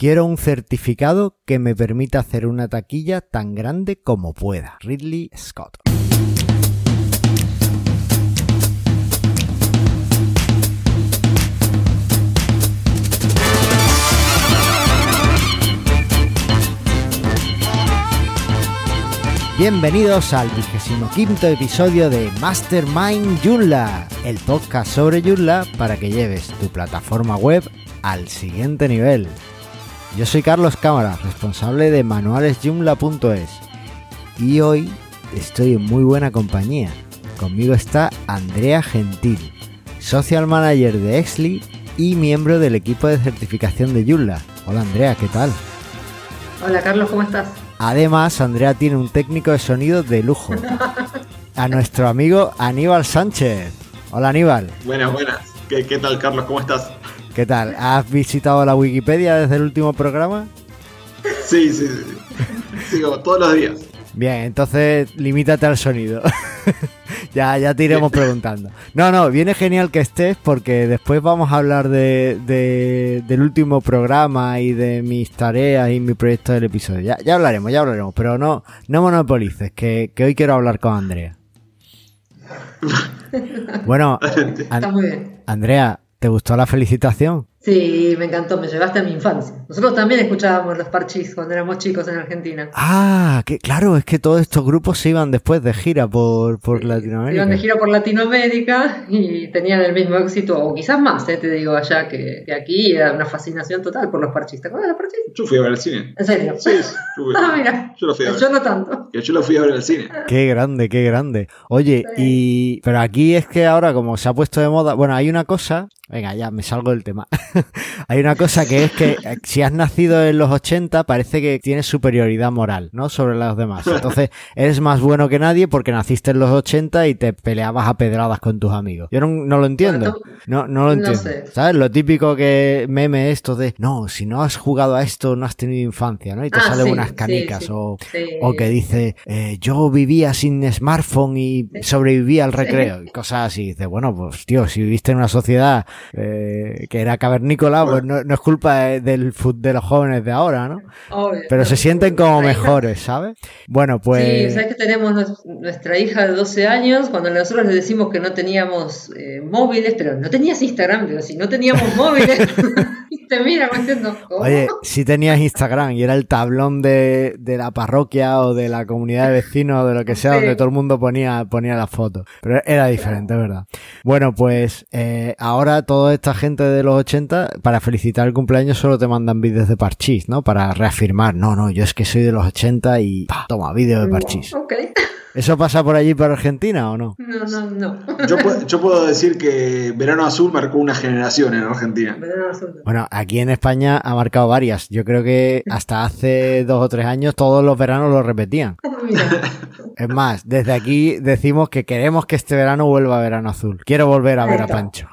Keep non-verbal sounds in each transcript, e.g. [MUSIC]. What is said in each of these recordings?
Quiero un certificado que me permita hacer una taquilla tan grande como pueda. Ridley Scott. Bienvenidos al vigésimo quinto episodio de Mastermind Joomla, el podcast sobre Joomla para que lleves tu plataforma web al siguiente nivel. Yo soy Carlos Cámara, responsable de manualesjoomla.es y hoy estoy en muy buena compañía. Conmigo está Andrea Gentil, social manager de Exly y miembro del equipo de certificación de Joomla. Hola Andrea, ¿qué tal? Hola Carlos, ¿cómo estás? Además, Andrea tiene un técnico de sonido de lujo. [LAUGHS] A nuestro amigo Aníbal Sánchez. Hola Aníbal. Buenas, buenas. ¿Qué, qué tal Carlos? ¿Cómo estás? ¿Qué tal? ¿Has visitado la Wikipedia desde el último programa? Sí, sí, sí. Sigo todos los días. Bien, entonces limítate al sonido. [LAUGHS] ya, ya te iremos preguntando. No, no, viene genial que estés porque después vamos a hablar de, de- del último programa y de mis tareas y mi proyecto del episodio. Ya, ya hablaremos, ya hablaremos, pero no, no monopolices, que, que hoy quiero hablar con Andrea. [LAUGHS] Bueno, Adelante. An- Está muy bien. Andrea, ¿te gustó la felicitación? Sí, me encantó, me llevaste a mi infancia. Nosotros también escuchábamos los parchís cuando éramos chicos en Argentina. Ah, que claro, es que todos estos grupos se iban después de gira por, por Latinoamérica. Iban de gira por Latinoamérica y tenían el mismo éxito, o quizás más, eh, te digo allá, que, que aquí era una fascinación total por los parchís. ¿Te acuerdas de los parchís? Yo fui a ver el cine. ¿En serio? Sí, sí, yo, fui- [LAUGHS] Ah, mira. yo lo fui a ver. Yo no tanto. Que yo lo fui a ver al cine. Qué grande, qué grande. Oye, y pero aquí es que ahora como se ha puesto de moda, bueno, hay una cosa, venga, ya me salgo del tema. [LAUGHS] hay una cosa que es que eh, si has nacido en los 80 parece que tienes superioridad moral, ¿no? Sobre los demás. Entonces, eres más bueno que nadie porque naciste en los 80 y te peleabas a pedradas con tus amigos. Yo no, no lo entiendo. No, no lo no entiendo. sé. ¿Sabes? Lo típico que meme esto de, no, si no has jugado a esto no has tenido infancia, ¿no? Y te Ah, salen sí, unas canicas sí. o o que dice, eh, yo vivía sin smartphone y sobrevivía al recreo, y cosas así. Dice, bueno, pues tío, si viviste en una sociedad eh, que era cavernícola, pues no, no es culpa eh, del fut- de los jóvenes de ahora, ¿no? Obvio. Pero se sienten como mejores, ¿sabes? Bueno, Sí, pues... sabes que tenemos nues- nuestra hija de 12 años, cuando nosotros le decimos que no teníamos eh, móviles, pero no tenías Instagram, pero si no teníamos móviles, [LAUGHS] y te mira. Oye, si tenías Instagram y era el tablón de, de la parroquia o de la comunidad de vecinos o de lo que sea, Sí. donde todo el mundo ponía, ponía las fotos. Pero era diferente, ¿verdad? Bueno, pues eh, ahora toda esta gente de los 80, para felicitar el cumpleaños, solo te mandan vídeos de parchís, ¿no? Para reafirmar, no, no, yo es que soy de los 80 y pa, toma, vídeo de parchís. Ok. ¿Eso pasa por allí, por Argentina o no? No, no, no. Yo, yo puedo decir que Verano Azul marcó una generación en Argentina. Verano azul. Bueno, aquí en España ha marcado varias. Yo creo que hasta hace dos o tres años todos los veranos lo repetían. [LAUGHS] Es más, desde aquí decimos que queremos que este verano vuelva a verano azul. Quiero volver a ver a Pancho.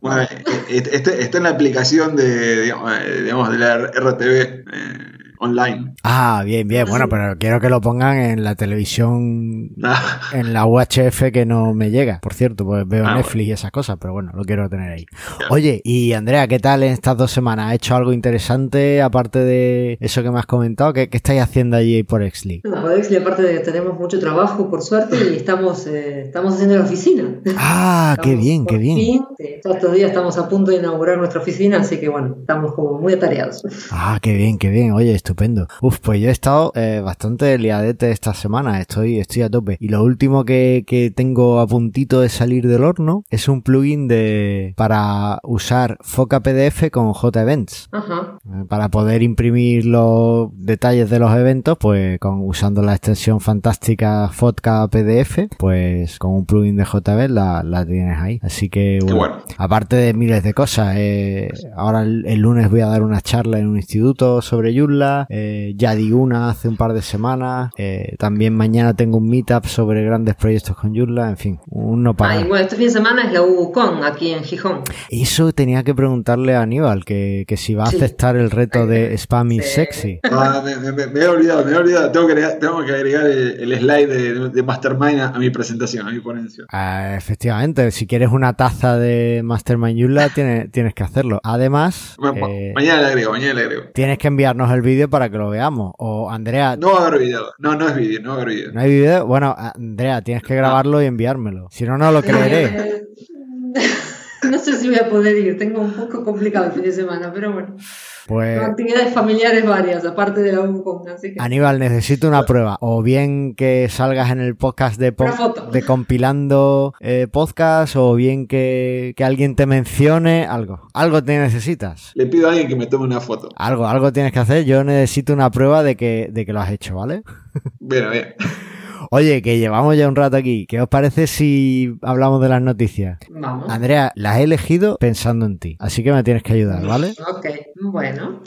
Bueno, eh, este- está en la aplicación de, digamos, digamos, de la RTV eh, online. Ah, bien, bien. Bueno, pero quiero que lo pongan en la televisión, [LAUGHS] Ah, en la UHF que no me llega. Por cierto, pues veo Ah, Netflix y esas cosas, pero bueno, lo quiero tener ahí. Oye, y Andrea, ¿qué tal en estas dos semanas? ¿Ha hecho algo interesante aparte de eso que me has comentado? ¿Qué, qué estáis haciendo allí por Exli? No, Codex, y aparte de que tenemos mucho trabajo, por suerte, y estamos, eh, estamos haciendo la oficina. Ah, qué bien, qué por bien. fin, sí, todos estos días estamos a punto de inaugurar nuestra oficina, así que bueno, estamos como muy atareados. Ah, qué bien, qué bien. Oye, estupendo. Uf, pues yo he estado eh, bastante liadete esta semana. Estoy, estoy a tope. Y lo último que, que tengo a puntito de salir del horno es un plugin de para usar Foca PDF con JEvents. Ajá. Eh, Para poder imprimir los detalles de los eventos, pues con usando la extensión fantástica Foca PDF, pues con un plugin de JBeans la, la tienes ahí. Así que bueno, bueno. aparte de miles de cosas, eh, ahora el, el lunes voy a dar una charla en un instituto sobre Joomla Joomla, eh, ya di una hace un par de semanas, eh, también mañana tengo un meetup sobre grandes proyectos con Joomla, en fin, un no Ah, para. bueno, este fin de semana es la UCON aquí en Gijón. Eso tenía que preguntarle a Aníbal, que, que si va a Sí. aceptar el reto de spam y Sí. sexy. Ah, me, me- me- me he olvidado, me he olvidado. Tengo que agregar, tengo que agregar el, el slide de, de Mastermind a, a mi presentación, a mi ponencia. Ah, efectivamente, si quieres una taza de Mastermind Joomla, tienes, tienes que hacerlo. Además, eh, mañana le agrego, mañana le agrego. tienes que enviarnos el vídeo para que lo veamos. O Andrea, No va a haber video. No, no es video, no va a haber video. ¿no hay vídeo? Bueno, Andrea, tienes que grabarlo y enviármelo. Si no, no lo creeré. No sé si voy a poder ir, tengo un poco complicado el fin de semana, pero bueno. Pues actividades familiares varias, aparte de la así que... Aníbal, necesito una prueba. O bien que salgas en el podcast de, po- de compilando eh, podcast, o bien que, que alguien te mencione algo. Algo te necesitas. Le pido a alguien que me tome una foto. Algo, algo tienes que hacer. Yo necesito una prueba de que, de que lo has hecho, ¿vale? Bien, bien. Oye, que llevamos ya un rato aquí. ¿Qué os parece si hablamos de las noticias? Vamos. Andrea, las he elegido pensando en ti. Así que me tienes que ayudar, ¿vale? Ok, bueno.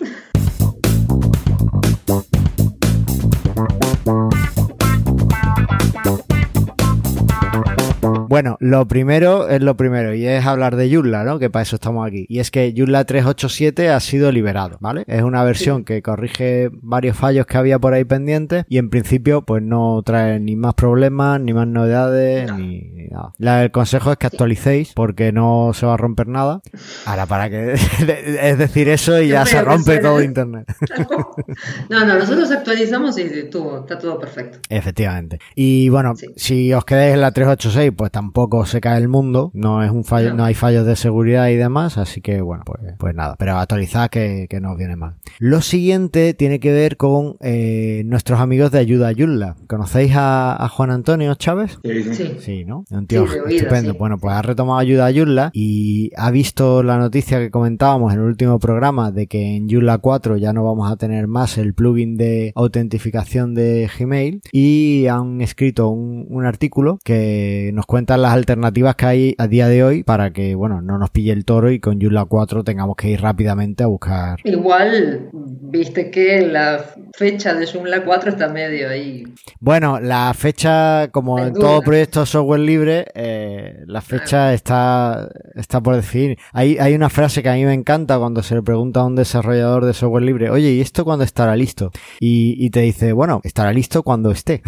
Bueno, lo primero es lo primero y es hablar de Joomla, ¿no? Que para eso estamos aquí. Y es que Joomla 387 ha sido liberado, ¿vale? Es una versión que corrige varios fallos que había por ahí pendientes y en principio pues no trae ni más problemas, ni más novedades, ni ni nada. La- el consejo es que actualicéis porque no se va a romper nada. Ahora, para que... [LAUGHS] es decir eso y ya se rompe todo internet. [LAUGHS] No, no, nosotros actualizamos y estuvo, está todo perfecto. Efectivamente. Y bueno, Sí. si os quedáis en la 386, pues tampoco se cae el mundo. No es un fallo, no, hay fallos de seguridad y demás. Así que bueno, pues, pues nada. Pero actualizad que, que no os viene mal. Lo siguiente tiene que ver con eh, nuestros amigos de Ayuda a Joomla. ¿Conocéis a, a Juan Antonio Chávez? Sí, sí. ¿no? Un tío Sí, de oído, estupendo. sí. Bueno, pues ha retomado ayuda a Joomla y ha visto la noticia que comentábamos en el último programa de que en Joomla 4 ya no vamos a tener más el plugin de autentificación de Gmail y han escrito un, un artículo que nos cuentan las alternativas que hay a día de hoy para que, bueno, no nos pille el toro y con Joomla 4 tengamos que ir rápidamente a buscar Igual, viste que la fecha de Joomla 4 está medio ahí. Bueno, la fecha, como en En todo proyecto software libre, eh, la fecha está, está por definir. Hay, hay una frase que a mí me encanta cuando se le pregunta a un desarrollador de software libre, oye, ¿y esto cuándo estará listo? Y, y te dice, bueno, estará listo cuando esté.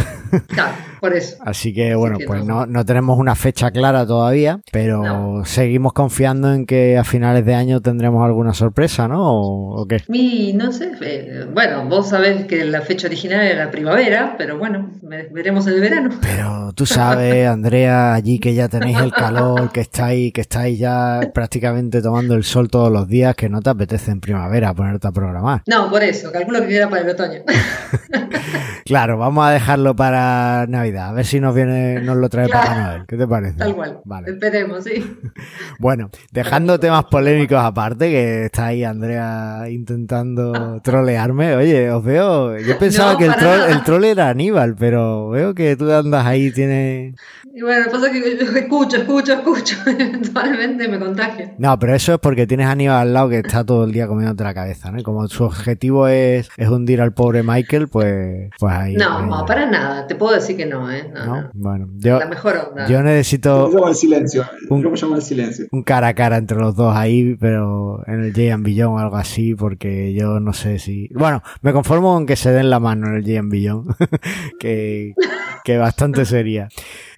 Claro, por eso. Así que, bueno, que pues no. no, no tenemos una fecha clara todavía, pero No. seguimos confiando en que a finales de año tendremos alguna sorpresa, ¿no? ¿O, o qué? Y no sé, eh, bueno, vos sabés que la fecha original era primavera, pero bueno, ve- veremos el verano. Pero tú sabes, [LAUGHS] Andrea, allí que ya tenéis el calor, que estáis, que estáis ya prácticamente tomando el sol todos los días, que no te apetece en primavera ponerte a programar. No, por eso, calculo que queda para el otoño. [LAUGHS] Claro, vamos a dejarlo para Navidad, a ver si nos viene, nos lo trae Claro. Papá Noel. ¿Qué te parece? Tal cual. Vale. Esperemos, sí. [LAUGHS] Bueno, dejando temas polémicos aparte, que está ahí Andrea intentando trolearme. Oye, os veo. Yo pensaba No, que el troll, nada. el troll era Aníbal, pero veo que tú andas ahí, tienes. Y bueno, pasa que yo escucho, escucho, escucho, [LAUGHS] eventualmente me contagio. No, pero eso es porque tienes a Aníbal al lado que está todo el día comiéndote la cabeza, ¿no? Como su objetivo es, es hundir al pobre Michael, pues, pues ahí. No, no, para nada, te puedo decir que no, ¿eh? No, ¿no? no. Bueno, yo, La mejor onda. yo Yo necesito me llamo el silencio. Un- Yo me llamo el silencio. un cara a cara entre los dos ahí, pero en el Jay and Beyond o algo así, porque yo no sé si. Bueno, me conformo con que se den la mano en el Jay and Beyond, [LAUGHS] que, que bastante sería.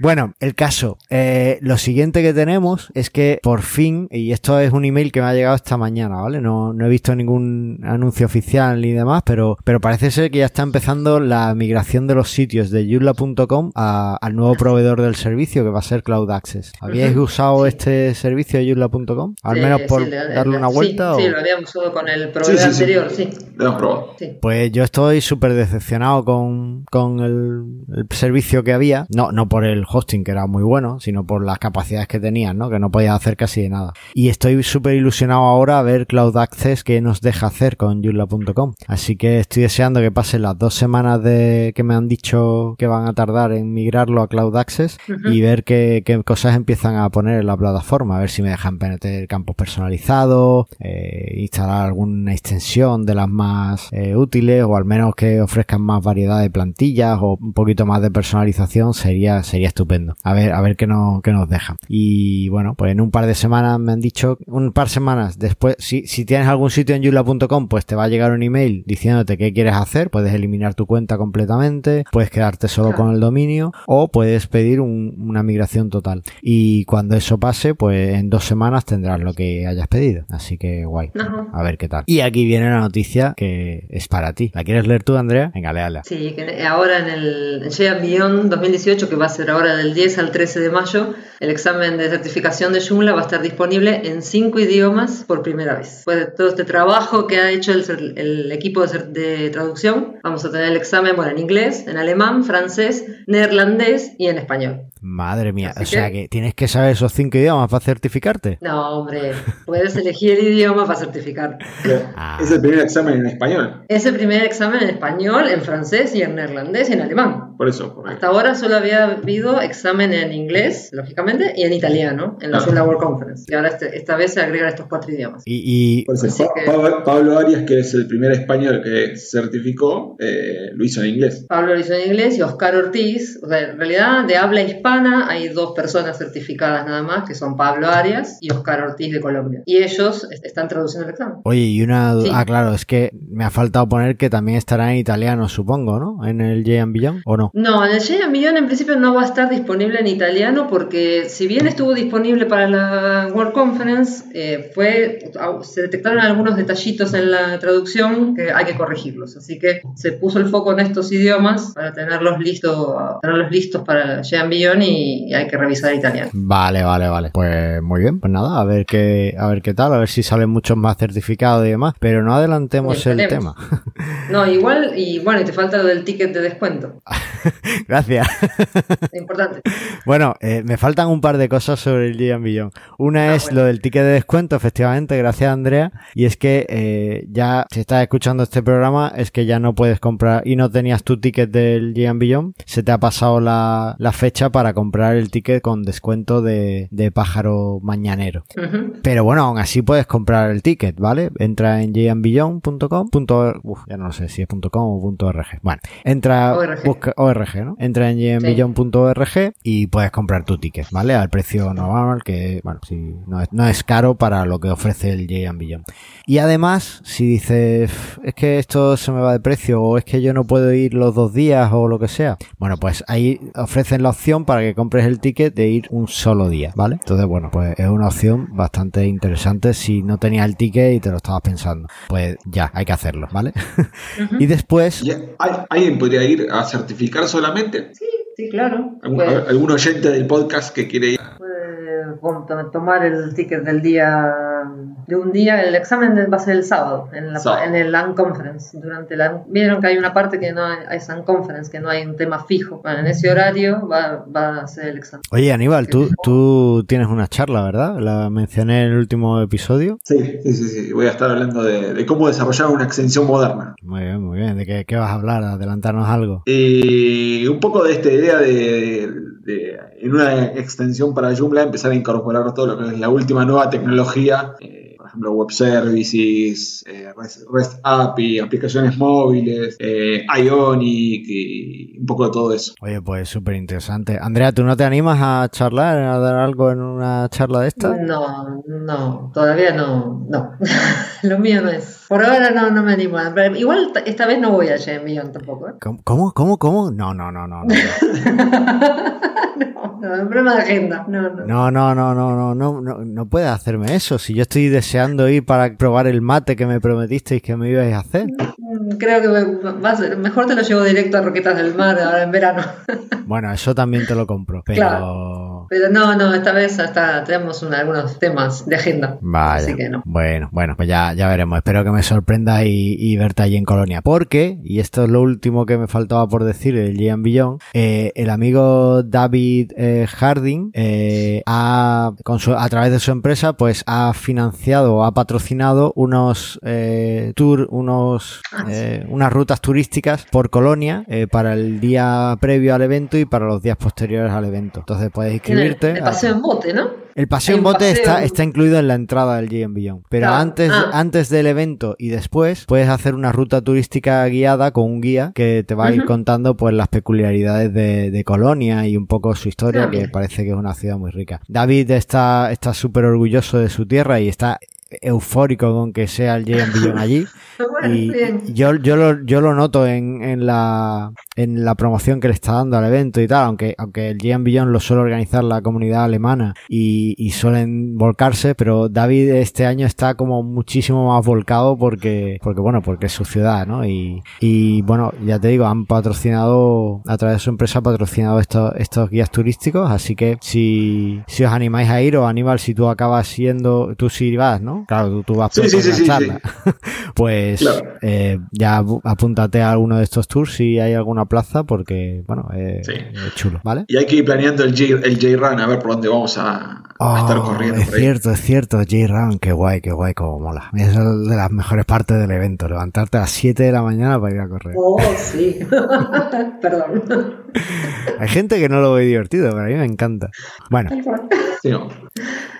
Bueno, el caso. eh, lo siguiente que tenemos es que por fin, y esto es un email que me ha llegado esta mañana, ¿vale? No, no he visto ningún anuncio oficial ni demás, pero, pero parece ser que ya está empezando la migración de los sitios de Joomla.com a- al nuevo proveedor del servicio que va a ser Cloud Access. ¿Habíais usado sí. este servicio de Joomla.com? Al Sí, menos por sí, darle le- una sí, vuelta. Sí, o... lo habíamos usado con el proveedor Sí, sí, sí. anterior, sí. Lo hemos probado. sí. Pues yo estoy súper decepcionado con, con el, el servicio que había, no, no por el hosting que era muy bueno, sino por las capacidades que tenían, ¿no? Que no podías hacer casi de nada. Y estoy súper ilusionado ahora a ver Cloud Access que nos deja hacer con Joomla.com. Así que estoy deseando que pasen las dos semanas de que me han dicho que van a tardar en migrarlo a Cloud Access y ver qué, qué cosas empiezan a poner en la plataforma, a ver si me dejan meter campos personalizados, eh, instalar alguna extensión de las más eh, útiles o al menos que ofrezcan más variedad de plantillas o un poquito más de personalización sería sería estupendo. A ver a ver qué nos qué nos dejan. Y bueno, pues en un par de semanas me han dicho un par de semanas después si si tienes algún sitio en yula.com, pues te va a llegar un email diciéndote qué quieres hacer, puedes eliminar tu cuenta completamente, puedes quedarte solo con el dominio o puedes pedir un- una migración total. Y cuando eso pase, pues en dos semanas tendrás lo que hayas pedido. Así que guay. Ajá. A ver qué tal. Y aquí viene la noticia que es para ti. ¿La quieres leer tú, Andrea? Venga, léala. Sí, que ahora en el Llega Beyond 2018, que va a ser ahora del 10 al 13 de mayo, el examen de certificación de Joomla va a estar disponible en cinco idiomas por primera vez. Después de todo este trabajo que ha hecho el, equipo de, de traducción, vamos a tener el examen bueno, en inglés, en alemán, francés, neerlandés y en español. Madre mía. Así o sea que- que tienes que saber esos cinco idiomas para certificarte. No, hombre, puedes elegir el idioma para certificar. Pero Ah. Es el primer examen en español. Es el primer examen en español, en francés y en neerlandés y en alemán. Por eso. Hasta ahora solo había habido examen en inglés, lógicamente, y en italiano, en la Ah. World Conference. Y ahora este- esta vez se agregan estos cuatro idiomas. Y, y- por eso, Así Pa- que- Pa- Pablo Arias, que es el primer español que certificó, eh, lo hizo en inglés. Pablo lo hizo en inglés y Oscar Ortiz, o sea, en realidad de habla hispana hay dos personas certificadas nada más, que son Pablo Arias y Oscar Ortiz de Colombia. Y ellos est- están traduciendo el examen. oye, y una du- Sí. Ah, claro, es que me ha faltado poner que también estará en italiano, supongo, ¿no? En el J Beyond, ¿o no? No, en el Jaya Millón en principio no va a estar disponible en italiano porque si bien estuvo disponible para la World Conference, eh, fue, se detectaron algunos detallitos en la traducción que hay que corregirlos. Así que se puso el foco en estos idiomas para tenerlos listos, tenerlos listos para el Jaya Y, y hay que revisar italiano. Vale, vale, vale. Pues muy bien, pues nada, a ver qué, a ver qué tal, a ver si salen muchos más certificados y demás. Pero no adelantemos el tema. No, igual, y bueno, y te falta lo del ticket de descuento. [LAUGHS] Gracias. Importante. Bueno, eh, me faltan un par de cosas sobre el Giant Beyond. Una Ah, es bueno. lo del ticket de descuento, efectivamente, gracias Andrea. Y es que eh, ya, si estás escuchando este programa, es que ya no puedes comprar y no tenías tu ticket del Giant Beyond. Se te ha pasado la, la fecha para comprar el ticket con descuento de, de pájaro mañanero. Pero bueno, aún así puedes comprar el ticket, ¿vale? Entra en jambillon.com, ya no sé si es .com o .org. Bueno, entra, ORG. busca ORG, ¿no? Entra en jambillon.org y puedes comprar tu ticket, ¿vale? Al precio normal, que, bueno, si no es, no es caro para lo que ofrece el Jambillon. Y además, si dices, es que esto se me va de precio o es que yo no puedo ir los dos días o lo que sea, bueno, pues ahí ofrecen la opción para que compres el ticket de ir un solo día, ¿vale? Entonces, bueno, pues es una opción bastante interesante si no tenías el ticket y te lo estabas pensando. Pues ya, hay que hacerlo, ¿vale? [LAUGHS] y después, ¿Y hay- ¿Alguien podría ir a certificar solamente? Sí, sí, claro. ¿Algún, Puede- algún oyente del podcast que quiere ir? To- tomar el ticket del día de un día el examen de- va a ser el sábado en, la, Sábado. en el Unconference durante la vieron que hay una parte que no hay, es Unconference que no hay un tema fijo bueno, en ese horario va, va a ser el examen oye Aníbal, tú, tú tienes una charla, ¿verdad? La mencioné en el último episodio. Sí, sí, sí, sí. Voy a estar hablando de, de cómo desarrollar una extensión moderna. Muy bien, muy bien. ¿De qué, qué vas a hablar? Adelantarnos algo. Y un poco de esta idea de, de, en una extensión para Joomla empezar a incorporar todo lo que es la última nueva tecnología, eh, por ejemplo web services, eh, REST, REST API, aplicaciones móviles, eh, Ionic y un poco de todo eso. Oye, pues súper interesante. Andrea, ¿tú no te animas a charlar, a dar algo en una charla de esta? no no todavía no no [LAUGHS] lo mío no es por ahora no, no me animo Pero igual esta vez no voy a Millón tampoco ¿eh? ¿Cómo? ¿Cómo? ¿Cómo? cómo? No, no, no, no. No, [LAUGHS] [LAUGHS] no, no, problema de agenda no, no. no, no, no, no, no, no, puedes hacerme eso. Si yo estoy deseando ir para probar el mate que me prometisteis que me ibais a hacer. Mm, Creo que mejor te lo llevo directo a Roquetas del Mar ahora en verano. [LAUGHS] Bueno, eso también te lo compro, pero... Claro. Pero no, no, esta vez hasta tenemos algunos temas de agenda. Vaya. Así que no. Bueno, bueno, pues ya, ya veremos. Espero que me sorprenda y, verte allí en Colonia. Porque, y esto es lo último que me faltaba por decir del Gian Billon, eh, el amigo David eh, Harding eh, ha, con su, a través de su empresa, pues ha financiado o ha patrocinado unos eh, tour, unos, Ah, eh, unas rutas turísticas por Colonia eh, para el día previo al evento y para los días posteriores al evento. Entonces puedes Tiene inscribirte. el paseo en bote, ¿no? El paseo en bote paseo- está, está incluido en la entrada del GM Beyond. Pero Claro. antes, Ah. antes del evento y después puedes hacer una ruta turística guiada con un guía que te va a ir contando pues las peculiaridades de, de Colonia y un poco su historia, Ah, que parece que es una ciudad muy rica. David está está súper orgulloso de su tierra y está eufórico con que sea el GM Beyond allí. [LAUGHS] Bueno, Y bien. yo, yo, lo, yo lo noto en, en, la, en la promoción que le está dando al evento y tal, aunque, aunque el GM Beyond lo suele organizar la comunidad alemana y, y suelen volcarse, pero David este año está como muchísimo más volcado porque, porque bueno, porque es su ciudad, ¿no? Y, y bueno, ya te digo, han patrocinado, a través de su empresa, ha patrocinado estos, estos guías turísticos, así que si, si os animáis a ir, o Aníbal, si tú acabas siendo, tú sí vas, ¿no? Claro, tú, tú vas Sí, por sí, sí, la sí, charla. [LAUGHS] pues Claro. eh, ya apúntate a alguno de estos tours si hay alguna plaza porque, bueno, eh, Sí. es chulo, ¿vale? Y hay que ir planeando el J- el J-Run a ver por dónde vamos a, a estar Oh, corriendo. es por ahí. cierto, es cierto, J-Run, qué guay, qué guay, como mola. Es de las mejores partes del evento, levantarte a las 7 de la mañana para ir a correr. Oh, sí. [LAUGHS] Perdón. Hay gente que no lo ve divertido, pero a mí me encanta. Bueno, Sí, no.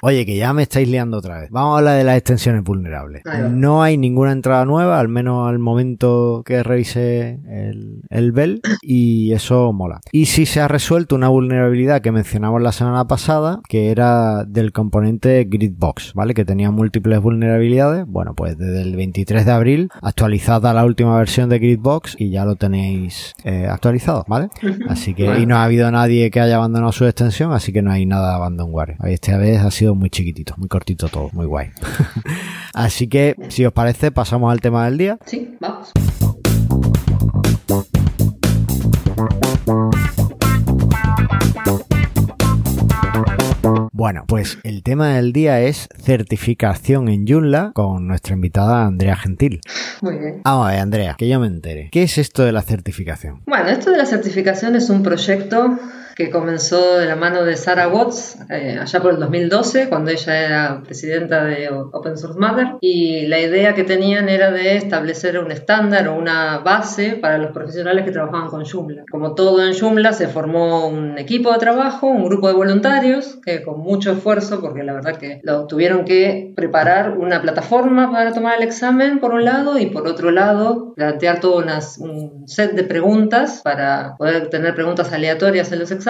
Oye, que ya me estáis liando otra vez. Vamos a hablar de las extensiones vulnerables. No hay ninguna entrada nueva, al menos al momento que revise el, el Bell, y eso mola. Y sí se ha resuelto una vulnerabilidad que mencionamos la semana pasada, que era del componente Gridbox, ¿vale? Que tenía múltiples vulnerabilidades. Bueno, pues desde el 23 de abril, actualizada la última versión de Gridbox, y ya lo tenéis eh, actualizado, ¿vale? Así que, y no ha habido nadie que haya abandonado su extensión, así que no hay nada de abandonware. Ahí está, a ver ha sido muy chiquitito, muy cortito todo, muy guay. [LAUGHS] Así que, si os parece, pasamos al tema del día. Sí, vamos. Bueno, pues el tema del día es certificación en Joomla con nuestra invitada Andrea Gentil. Muy bien. Vamos a ver, Andrea, que yo me entere. ¿Qué es esto de la certificación? Bueno, esto de la certificación es un proyecto que comenzó de la mano de Sarah Watts eh, allá por el 2012, cuando ella era presidenta de Open Source Mother, y la idea que tenían era de establecer un estándar o una base para los profesionales que trabajaban con Joomla. Como todo en Joomla, se formó un equipo de trabajo, un grupo de voluntarios, que con mucho esfuerzo, porque la verdad que lo tuvieron que preparar una plataforma para tomar el examen, por un lado, y por otro lado, plantear todo unas- un set de preguntas para poder tener preguntas aleatorias en los exámenes.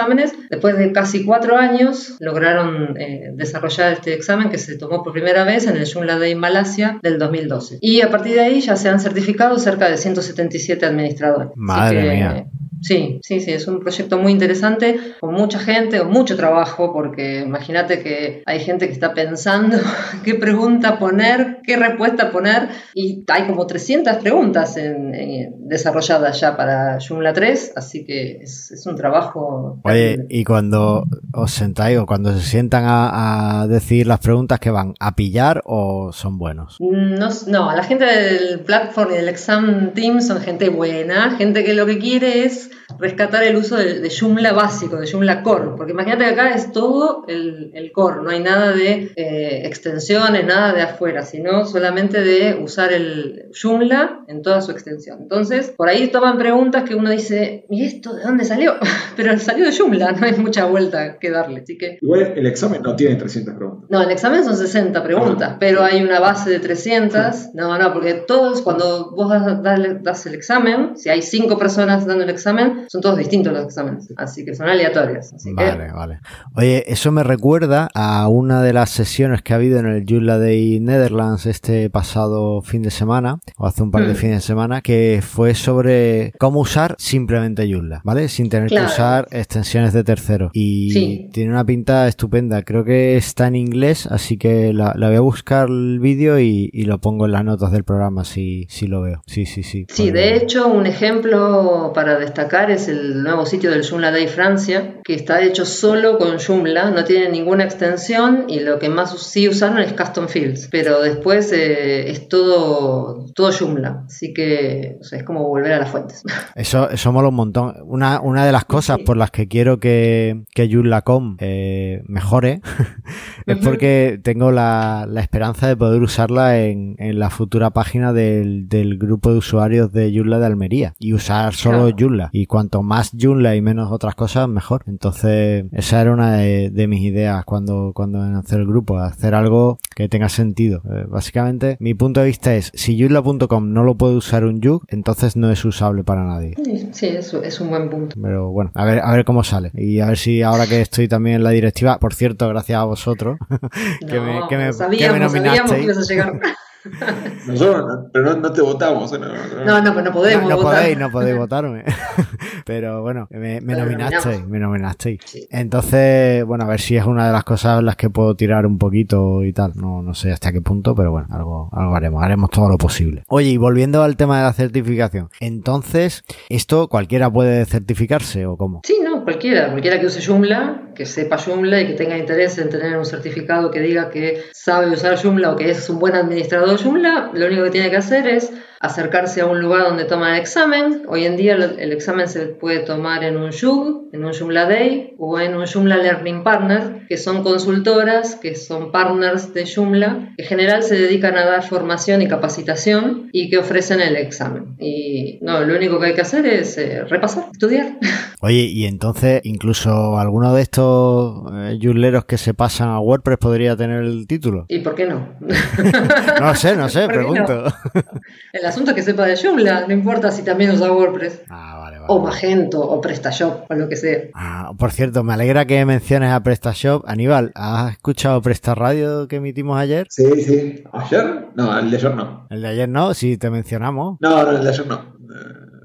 Después de casi cuatro años, lograron eh, desarrollar este examen que se tomó por primera vez en el Joomla Day Malasia del 2012. Y a partir de ahí ya se han certificado cerca de 177 administradores. Madre que, mía. Sí, sí, sí, es un proyecto muy interesante, con mucha gente, con mucho trabajo, porque imagínate que hay gente que está pensando [LAUGHS] qué pregunta poner, qué respuesta poner, y hay como 300 preguntas en- en- desarrolladas ya para Joomla 3, así que es, es un trabajo... Oye, terrible. y cuando os sentáis o cuando se sientan a, a decir las preguntas que van a pillar o son buenos. No, no, la gente del platform y del exam team son gente buena, gente que lo que quiere es rescatar el uso de, de Joomla básico, de Joomla Core, porque imagínate que acá es todo el, el core, no hay nada de eh, extensiones, nada de afuera, sino solamente de usar el Joomla en toda su extensión. Entonces, por ahí toman preguntas que uno dice, ¿y esto de dónde salió? [LAUGHS] Pero salió de Joomla, no hay mucha vuelta que darle, así que... Igual el examen no tiene 300 preguntas. No, el examen son 60 preguntas, Ah. pero hay una base de 300. No, no, porque todos, cuando vos das, dale- das el examen, si hay 5 personas dando el examen, son todos distintos los exámenes. Así que son aleatorios. Así que, Vale, vale. Oye, eso me recuerda a una de las sesiones que ha habido en el Joomla Day Netherlands este pasado fin de semana, o hace un par de Mm. fines de semana, que fue sobre cómo usar simplemente Joomla, ¿vale? Sin tener Claro. que usar extensiones de tercero. Y Sí. tiene una pinta estupenda. Creo que está en inglés, así que la, la voy a buscar el vídeo y, y lo pongo en las notas del programa si, si lo veo. Sí, sí, sí. Sí, de hecho, un ejemplo para destacar es es el nuevo sitio del Joomla Day Francia, que está hecho solo con Joomla, no tiene ninguna extensión y lo que más sí usaron es Custom Fields, pero después eh, es todo, todo Joomla, así que es como volver a las fuentes. [LAUGHS] Eso, eso mola un montón. Una, una de las cosas por las que quiero que, que Joomla.com eh, mejore [LAUGHS] es porque tengo la, la, esperanza de poder usarla en, en la futura página del, del, grupo de usuarios de Joomla de Almería y usar solo claro. Y cuanto más Joomla y menos otras cosas, mejor. Entonces, esa era una de, de mis ideas cuando, cuando hacer el grupo, hacer algo que tenga sentido. Eh, básicamente, mi punto de vista es, si Joomla.com no lo puede usar un Joomla, entonces no es usable para nadie. Sí, eso es un buen punto. Pero bueno, a ver, a ver cómo sale. Y a ver si ahora que estoy también en la directiva, por cierto, gracias a vosotros, [LAUGHS] que, no, me, que me, sabíamos, que me sabíamos que ibas a llegar. [LAUGHS] [LAUGHS] Nosotros, pero no, no, te votamos. No, no, no, no, no podemos. No, no votar. podéis, no podéis votarme. [LAUGHS] pero bueno, me, me nominasteis, me nominasteis. Sí. Entonces, bueno, a ver si es una de las cosas en las que puedo tirar un poquito y tal. No, no sé hasta qué punto, pero bueno, algo, algo haremos. Haremos todo lo posible. Oye, y volviendo al tema de la certificación. Entonces, ¿esto cualquiera puede certificarse o cómo? Sí, no, cualquiera. Cualquiera que use Joomla, que sepa Joomla y que tenga interés en tener un certificado que diga que sabe usar Joomla o que es un buen administrador. De Joomla, lo único que tiene que hacer es acercarse a un lugar donde toma el examen. Hoy en día el examen se puede tomar en un Joomla, en un Joomla Day o en un Joomla Learning Partner, que son consultoras, que son partners de Joomla, que en general se dedican a dar formación y capacitación y que ofrecen el examen. Y no, lo único que hay que hacer es eh, repasar, estudiar. [LAUGHS] Oye, y entonces incluso alguno de estos eh, que se pasan a WordPress podría tener el título. ¿Y por qué no? [LAUGHS] no sé, no sé, [LAUGHS] pregunto. No? Asunto es que sepa de Joomla, no importa si también usa WordPress. Ah, vale, vale. O Magento, o PrestaShop, o lo que sea. Ah, por cierto, me alegra que menciones a PrestaShop. Aníbal, ¿has escuchado Presta Radio que emitimos ayer? Sí, sí. ¿Ayer? No, el de ayer no. ¿El de ayer no? Sí, te mencionamos. No, no, el de ayer no.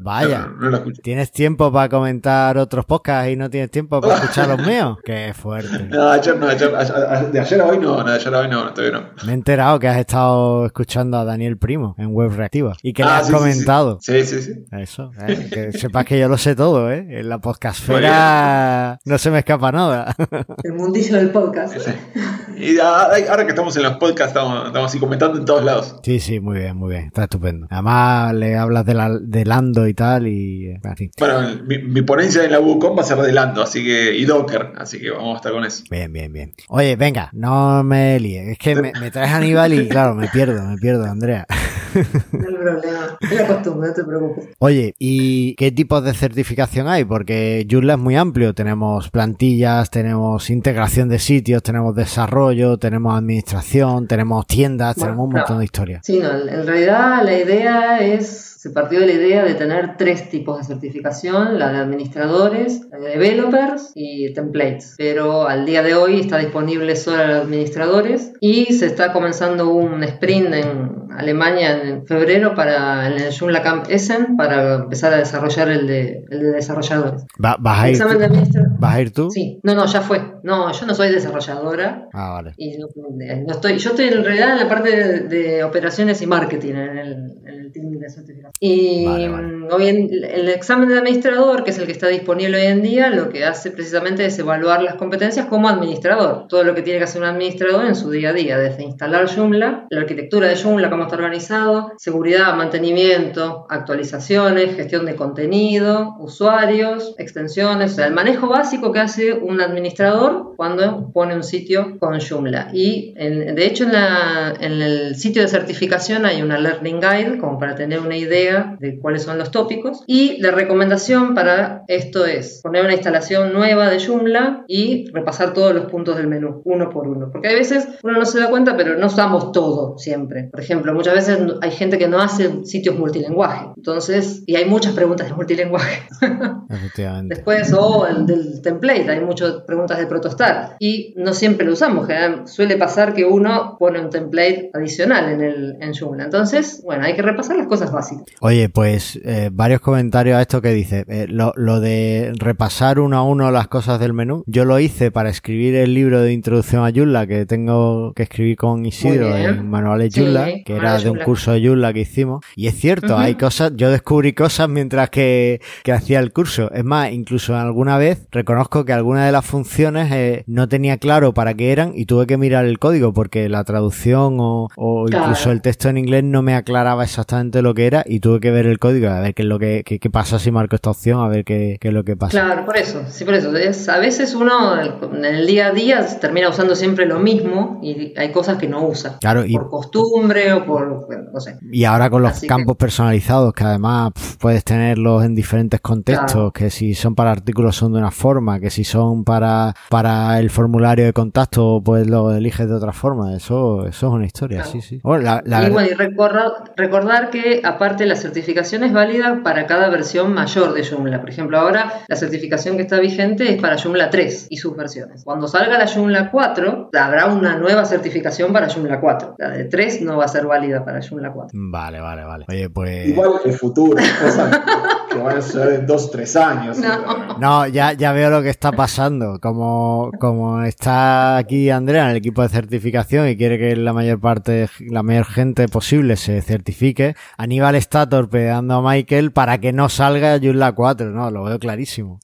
Vaya, no, no ¿tienes tiempo para comentar otros podcasts y no tienes tiempo para [LAUGHS] escuchar los míos? Qué fuerte. No, ayer no, ayer, de ayer a hoy no, no, de ayer a hoy no, todavía no. Me he enterado que has estado escuchando a Daniel Primo en Web Reactiva y que ah, le has sí, comentado. Sí, sí, sí. sí. Eso, eh, que sepas que yo lo sé todo, ¿eh? En la podcastfera no se me escapa nada. [LAUGHS] El mundillo del podcast. Sí. Y ahora que estamos en los podcasts, estamos, estamos así comentando en todos lados. Sí, sí, muy bien, muy bien. Está estupendo. Además, le hablas de, la, de Lando y tal, y así. Bueno, mi, mi, ponencia en la WooCom va a ser de Lando, así que, y Docker, así que vamos a estar con eso. Bien, bien, bien. Oye, venga, no me líes. Es que me, me traes a Aníbal y, claro, me pierdo, me pierdo, Andrea. No hay problema. Es la costumbre, no te preocupes. Oye, ¿y qué tipos de certificación hay? Porque Joomla es muy amplio. Tenemos plantillas, tenemos integración de sitios, tenemos desarrollo, tenemos administración, tenemos tiendas, bueno, tenemos un montón de historias. Sí, no, en realidad la idea es se partió de la idea de tener tres tipos de certificación, la de administradores, la de developers y templates. Pero al día de hoy está disponible solo a los administradores y se está comenzando un sprint en Alemania en febrero para el Joomla Camp Essen para empezar a desarrollar el de, el de desarrolladores. ¿Va, vas, a ir? ¿Vas a ir tú? Sí, no, no, ya fue. No, yo no soy desarrolladora. Ah, vale. Y no, no estoy, yo estoy en realidad en la parte de, de operaciones y marketing en el, en el team de certificación. Y Vale, vale. hoy en- el examen de administrador, que es el que está disponible hoy en día, lo que hace precisamente es evaluar las competencias como administrador. Todo lo que tiene que hacer un administrador en su día a día, desde instalar Joomla, la arquitectura de Joomla, cómo está organizado, seguridad, mantenimiento, actualizaciones, gestión de contenido, usuarios, extensiones, o sea, el manejo básico que hace un administrador cuando pone un sitio con Joomla. Y en- de hecho en, la- en el sitio de certificación hay una Learning Guide como para tener una idea de cuáles son los tópicos. Y la recomendación para esto es poner una instalación nueva de Joomla y repasar todos los puntos del menú, uno por uno. Porque a veces uno no se da cuenta, pero no usamos todo siempre. Por ejemplo, muchas veces hay gente que no hace sitios multilingüaje. Entonces, y hay muchas preguntas de. [LAUGHS] Efectivamente. Después, o el del template, hay muchas preguntas de protostar y no siempre lo usamos. general- Suele pasar que uno pone un template adicional en el en Joomla. Entonces, bueno, hay que repasar las cosas básicas. Oye, pues eh, varios comentarios a esto que dice. Eh, lo, lo, de repasar uno a uno las cosas del menú, yo lo hice para escribir el libro de introducción a Joomla que tengo que escribir con Isidro en Manuales sí, Joomla, que era de un curso de Joomla que hicimos. Y es cierto, uh -huh. hay cosas, yo descubrí cosas mientras que, que, hacía el curso. Es más, incluso alguna vez reconozco que alguna de las funciones eh, no tenía claro para qué eran y tuve que mirar el código porque la traducción o, o claro. incluso el texto en inglés no me aclaraba exactamente lo que era y tuve que ver el código a ver qué es lo que qué, qué pasa si marco esta opción, a ver qué, qué, es lo que pasa. Claro, por eso, sí, por eso. Es, a veces uno en el día a día termina usando siempre lo mismo y hay cosas que no usa. Claro, y, por costumbre o por, no sé. Y ahora con los Así campos que... personalizados, que además pff, puedes tenerlos en diferentes contextos, claro. que si son para artículos son de una forma, que si son para, para el formulario de contacto, pues lo eliges de otra forma. Eso, eso es una historia, claro. sí, sí. Bueno, la, la... Y bueno, y recordar, recordar que aparte la certificación es válida para cada versión mayor de Joomla. Por ejemplo, ahora la certificación que está vigente es para Joomla 3 y sus versiones. Cuando salga la Joomla 4, habrá una nueva certificación para Joomla 4. La de 3 no va a ser válida para Joomla 4. Vale, vale, vale. Oye, pues... Igual el futuro, cosas [LAUGHS] que van a ser en 2, 3 años. No, no ya, ya veo lo que está pasando. Como, como está aquí Andrea en el equipo de certificación y quiere que la mayor parte, la mayor gente posible se certifique, Aníbal está torpedeando a Michael para que no salga Joomla 4, ¿no? Lo veo clarísimo.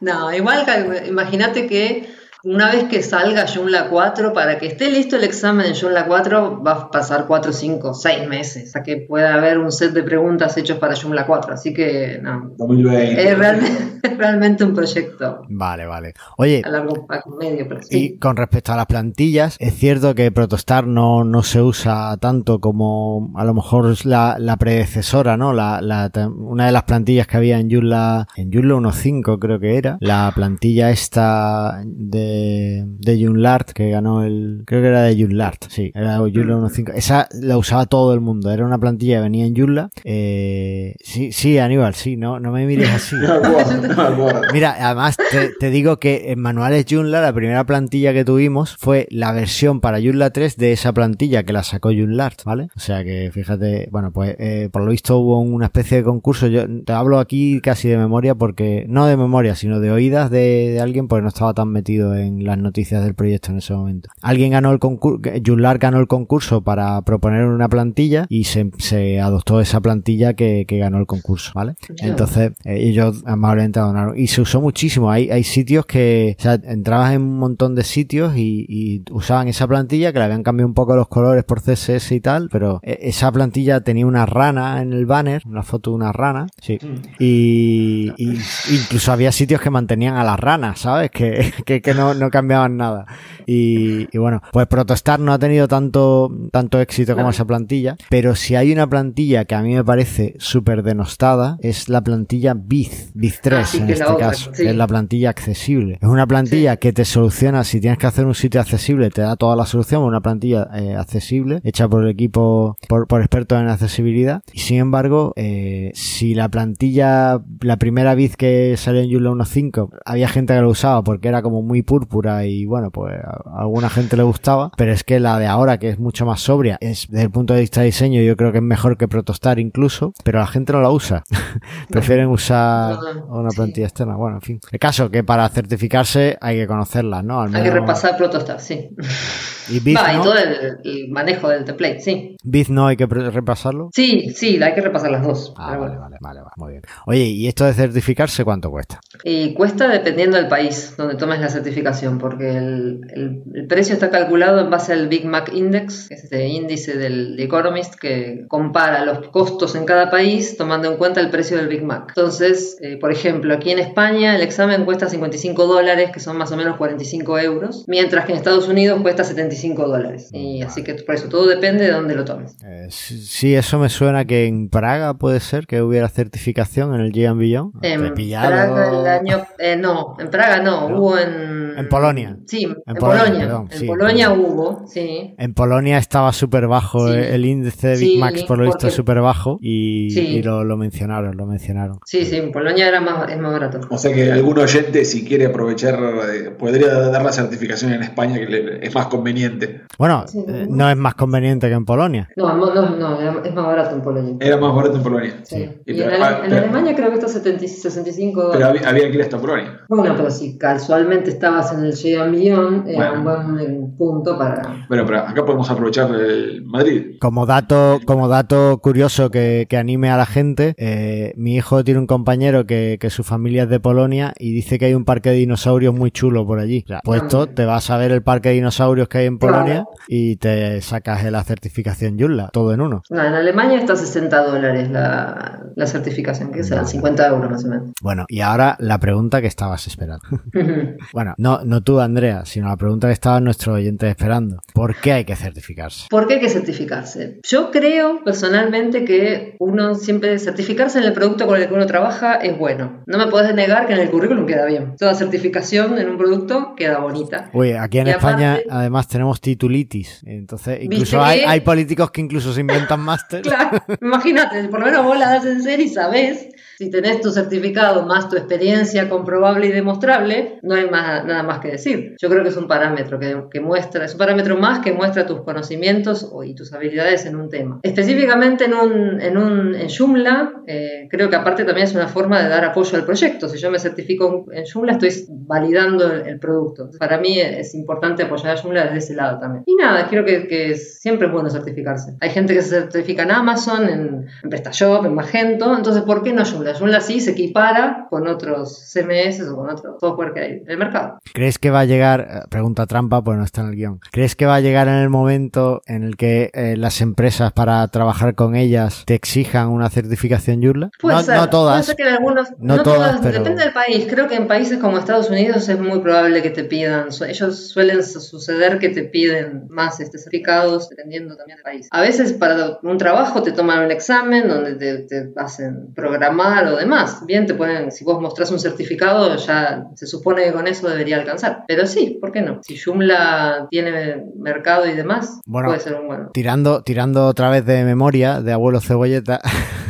No, igual imagínate que una vez que salga Joomla 4, para que esté listo el examen en Joomla 4, va a pasar 4, 5, 6 meses, a que pueda haber un set de preguntas hechos para Joomla 4. Así que, no. 2020. Es realmente, [LAUGHS] realmente un proyecto. Vale, vale. Oye, a largo a medio plazo. Sí. Y con respecto a las plantillas, es cierto que Protostar no, no se usa tanto como a lo mejor la, la predecesora, ¿no? La, la, una de las plantillas que había en Joomla, en Joomla 1.5 creo que era, la plantilla esta de de, Junlart que ganó el creo que era de Junlart sí era Joomla 1.5 esa la usaba todo el mundo era una plantilla que venía en Joomla eh, sí sí Aníbal sí no no me mires así. [LAUGHS] Mira además te, te, digo que en manuales Joomla la primera plantilla que tuvimos fue la versión para Joomla 3 de esa plantilla que la sacó Junlart vale o sea que fíjate bueno pues eh, por lo visto hubo una especie de concurso. Yo te hablo aquí casi de memoria porque no de memoria sino de oídas de, de alguien porque no estaba tan metido en las noticias del proyecto en ese momento. Alguien ganó el concurso, Joomla ganó el concurso para proponer una plantilla y se, se adoptó esa plantilla que, que, ganó el concurso, ¿vale? Entonces, eh, ellos amablemente donaron. Y se usó muchísimo. Hay, hay sitios que, o sea, entrabas en un montón de sitios y, y usaban esa plantilla que le habían cambiado un poco los colores por CSS y tal, pero e, esa plantilla tenía una rana en el banner, una foto de una rana, sí. Y, y incluso había sitios que mantenían a las ranas, ¿sabes? Que, [LAUGHS] que, que no, no cambiaban nada. Y, y, bueno, pues Protostar no ha tenido tanto, tanto éxito como esa plantilla, pero si hay una plantilla que a mí me parece súper denostada, es la plantilla Biz, Biz 3 ah, sí, en este otra, caso, sí. que es la plantilla accesible. Es una plantilla sí. que te soluciona, si tienes que hacer un sitio accesible, te da toda la solución, una plantilla eh, accesible, hecha por el equipo, por, por expertos en accesibilidad. Y sin embargo, eh, si la plantilla, la primera Biz que salió en Joomla 1.5, había gente que lo usaba porque era como muy púrpura y bueno, pues a alguna gente le gustaba, pero es que la de ahora, que es mucho más sobria, es desde el punto de vista de diseño, yo creo que es mejor que Protostar incluso, pero la gente no la usa. [LAUGHS] Prefieren usar una plantilla externa. Bueno, en fin. El caso que para certificarse hay que conocerla, ¿no? Al menos... Hay que repasar Protostar, sí. Y Biz, Va, ¿no? y todo el, el, manejo del template, sí. Biz no hay que repasarlo. Sí, sí, hay que repasar las dos. Ah, vale, vale, vale, vale, muy bien. Oye, ¿y esto de certificarse cuánto cuesta? Y cuesta dependiendo del país donde tomes la certificación, porque el, el, el, precio está calculado en base al Big Mac Index, que es este índice del The Economist que compara los costos en cada país tomando en cuenta el precio del Big Mac. Entonces, eh, por ejemplo, aquí en España el examen cuesta 55 dólares, que son más o menos 45 euros, mientras que en Estados Unidos cuesta 75 dólares. Y así que por eso todo depende de dónde lo tomes. Eh, sí, eso me suena que en Praga puede ser que hubiera certificación en el Gian Beyond. En Praga el año. Eh, no, en Praga no, no, hubo en. En Polonia. Sí, en, en Polonia. Polonia. Perdón, en sí, Polonia hubo, sí. En Polonia estaba súper bajo sí. el índice de Big sí, Macs, por lo visto, súper bajo y, y lo, lo, mencionaron, lo mencionaron. Sí, sí, en Polonia era más, es más barato. O sea que algún oyente, si quiere aprovechar, eh, podría dar la certificación en España, que le, es más conveniente conveniente. Bueno, eh, no es más conveniente que en Polonia. No, no, no, es más barato en Polonia. Era más barato en Polonia. Sí. Y, en, Alemania creo que está 70, 65 dólares. Pero había, que ir hasta Polonia. Bueno, pero si casualmente estabas en el Millón, era un buen punto para. Bueno, pero acá podemos aprovechar el Madrid. Como dato, como dato curioso que, que anime a la gente, eh, mi hijo tiene un compañero que, que su familia es de Polonia y dice que hay un parque de dinosaurios muy chulo por allí. O sea, puesto, te vas a ver el parque de dinosaurios que hay en Polonia y te sacas la certificación Joomla, todo en uno. No, en Alemania está a 60 dólares la, la certificación, que es 50 euros más o menos. Bueno, y ahora la pregunta que estabas esperando. [LAUGHS] bueno, no, no tú, Andrea, sino la pregunta que estaba nuestro oyente esperando. ¿Por qué hay que certificarse? ¿Por qué hay que certificarse? Yo creo personalmente que uno siempre certificarse en el producto con el que uno trabaja es bueno. No me puedes negar que en el currículum queda bien. Toda certificación en un producto queda bonita. Uy, aquí en España además tenemos titulitis. Entonces, incluso hay, hay, políticos que incluso se inventan máster. [LAUGHS] claro, imagínate, por lo menos vos la das en serio y sabés si tenés tu certificado más tu experiencia comprobable y demostrable, no hay más, nada más que decir. Yo creo que es un parámetro que, muestra, es un parámetro más que muestra tus conocimientos y tus habilidades en un tema. Específicamente en un, en un en Joomla, eh, creo que aparte también es una forma de dar apoyo al proyecto. Si yo me certifico en Joomla, estoy validando el, producto. Para mí es importante apoyar a Joomla desde ese lado también. Y nada, creo que, siempre es bueno certificarse. Hay gente que se certifica en Amazon, en, en PrestaShop, en Magento, entonces ¿por qué no Joomla? Joomla sí se equipara con otros CMS o con otro software que hay en el mercado. ¿Crees que va a llegar, eh, pregunta trampa, pues no está en el guion, ¿crees que va a llegar en el momento en el que eh, las empresas para trabajar con ellas te exijan una certificación Joomla? no, no todas. no, todas, depende del país. Creo que en países como Estados Unidos es muy probable que te pidan, ellos suelen suceder que te piden más este, certificados dependiendo también del país. A veces para un trabajo te toman un examen donde te, te hacen programar o demás. Bien, te pueden, si vos mostrás un certificado, ya se supone que con eso debería alcanzar. Pero sí, ¿por qué no? Si Joomla tiene mercado y demás, puede ser un bueno. Tirando, tirando otra vez de memoria, de abuelo cebolleta. [LAUGHS]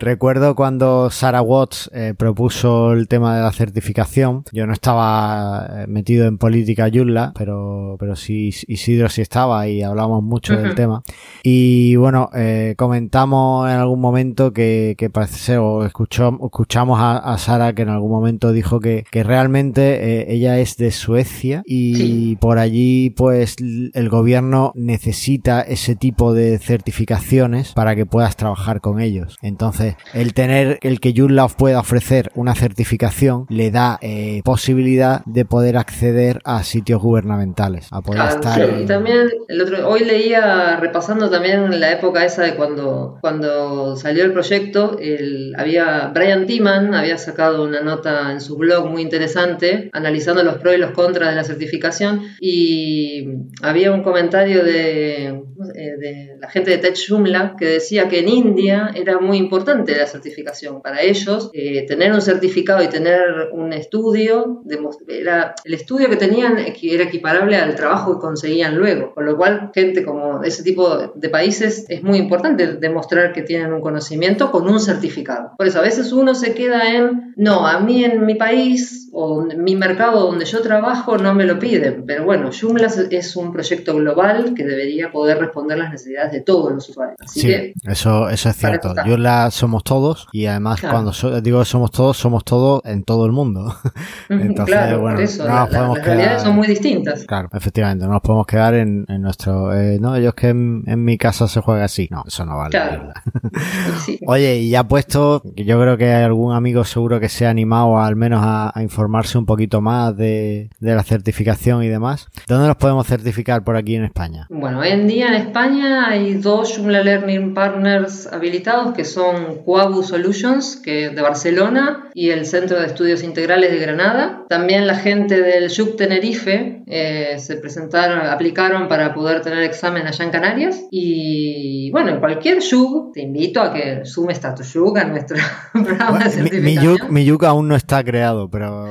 Recuerdo cuando Sarah Watts eh, propuso el tema de la certificación. Yo no estaba eh, metido en política Joomla, pero, pero sí Isidro sí estaba y hablamos mucho del tema. Y bueno, eh, comentamos en algún momento que, que parece ser, o escuchamos a, Sara que en algún momento dijo que, que realmente eh, ella es de Suecia y por allí pues el gobierno necesita ese tipo de certificaciones para que puedas trabajar con ellos. Entonces, el tener el que Joomla pueda ofrecer una certificación le da eh, posibilidad de poder acceder a sitios gubernamentales, a poder estar Y también el otro hoy leía repasando también la época esa de cuando cuando salió el proyecto, el, había Brian Timan había sacado una nota en su blog muy interesante analizando los pros y los contras de la certificación y había un comentario de, eh, de la gente de Tech Joomla que decía que en India era muy importante la certificación. Para ellos, eh, tener un certificado y tener un estudio, era, el estudio que tenían era equiparable al trabajo que conseguían luego. Con lo cual, gente como ese tipo de países es muy importante demostrar que tienen un conocimiento con un certificado. Por eso a veces uno se queda en, no, a mí en mi país o en mi mercado donde yo trabajo no me lo piden, pero bueno, Joomla es un proyecto global que debería poder responder las necesidades de todos los usuarios. sí, eso, eso es cierto. Joomla somos todos y además cuando digo somos todos, somos todos en todo el mundo. [LAUGHS] Entonces, claro, bueno, eso, las realidades son muy distintas. Claro, efectivamente, no nos podemos quedar en, nuestro, eh, no, yo es que en, mi casa se juega así. No, eso no vale. [LAUGHS] Oye, y ya puesto, yo creo que hay algún amigo seguro que se ha animado al menos a, informarse un poquito más de, la certificación y demás. ¿Dónde nos podemos certificar por aquí en España? Bueno, hoy en día en España hay dos Joomla Learning Partners habilitados que son Quabu Solutions, que de Barcelona, y el Centro de Estudios Integrales de Granada. También la gente del JUC Tenerife eh, se presentaron, aplicaron para poder tener examen allá en Canarias. Y bueno, en cualquier JUC te invito a que sumes a tu JUC a nuestro [LAUGHS] programa de certificación. Mi, mi, aún no está creado, pero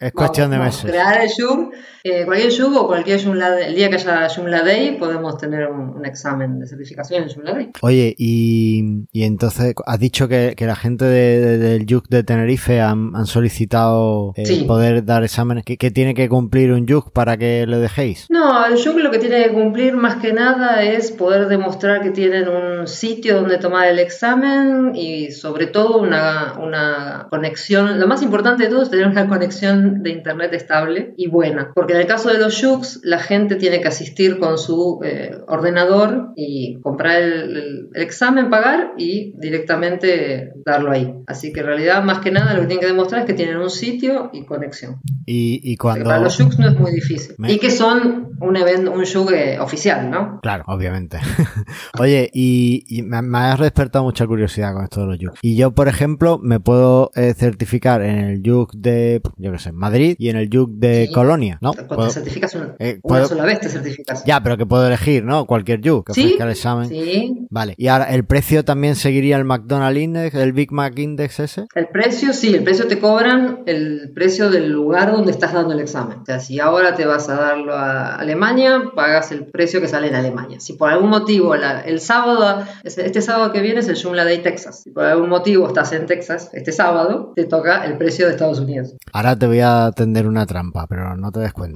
es cuestión de meses. Crear el JUC, eh, cualquier JUC o cualquier Joomla, el día que haya Joomla Day podemos tener un, un, examen de certificación en Joomla Oye, y, y, entonces has dicho que, que la gente de, del JUC de Tenerife han, han solicitado eh, poder dar exámenes. ¿Qué, tiene que cumplir un JUC para que lo dejéis? No, el JUC lo que tiene que cumplir más que nada es poder demostrar que tienen un sitio donde tomar el examen y sobre todo una, una conexión. Lo más importante de todo es tener una conexión de internet estable y buena. Porque el caso de los JUCs, la gente tiene que asistir con su eh, ordenador y comprar el, examen, pagar y directamente darlo ahí. Así que en realidad, más que nada, lo que tienen que demostrar es que tienen un sitio y conexión. Y, cuando... Para los JUCs no es muy difícil. Y que son un evento, un JUC eh, oficial, ¿no? Claro, obviamente. [LAUGHS] Oye, y, me, me, has despertado mucha curiosidad con esto de los JUCs. Y yo, por ejemplo, me puedo eh, certificar en el JUC de, yo qué sé, Madrid y en el JUC de Colonia, ¿no? Cuando te certificas una, sola vez te certificas. Ya, pero que puedo elegir, ¿no? Cualquier JUC que ¿Sí? el examen. Sí. Vale. ¿Y ahora el precio también seguiría el McDonald's Index, el Big Mac Index ese? El precio, sí, el precio te cobran el precio del lugar donde estás dando el examen. O sea, si ahora te vas a darlo a Alemania, pagas el precio que sale en Alemania. Si por algún motivo el sábado, este sábado que viene es el Joomla Day Texas. Si por algún motivo estás en Texas este sábado, te toca el precio de Estados Unidos. Ahora te voy a tender una trampa, pero no te des cuenta.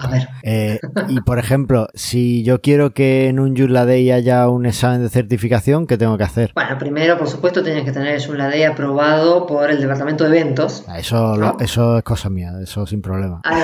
Eh, y por ejemplo, si yo quiero que en un Day haya un examen de certificación, ¿qué tengo que hacer? Bueno, primero, por supuesto, tienes que tener el Day aprobado por el departamento de eventos. Ah, eso, eso es cosa mía, eso sin problema. Ah,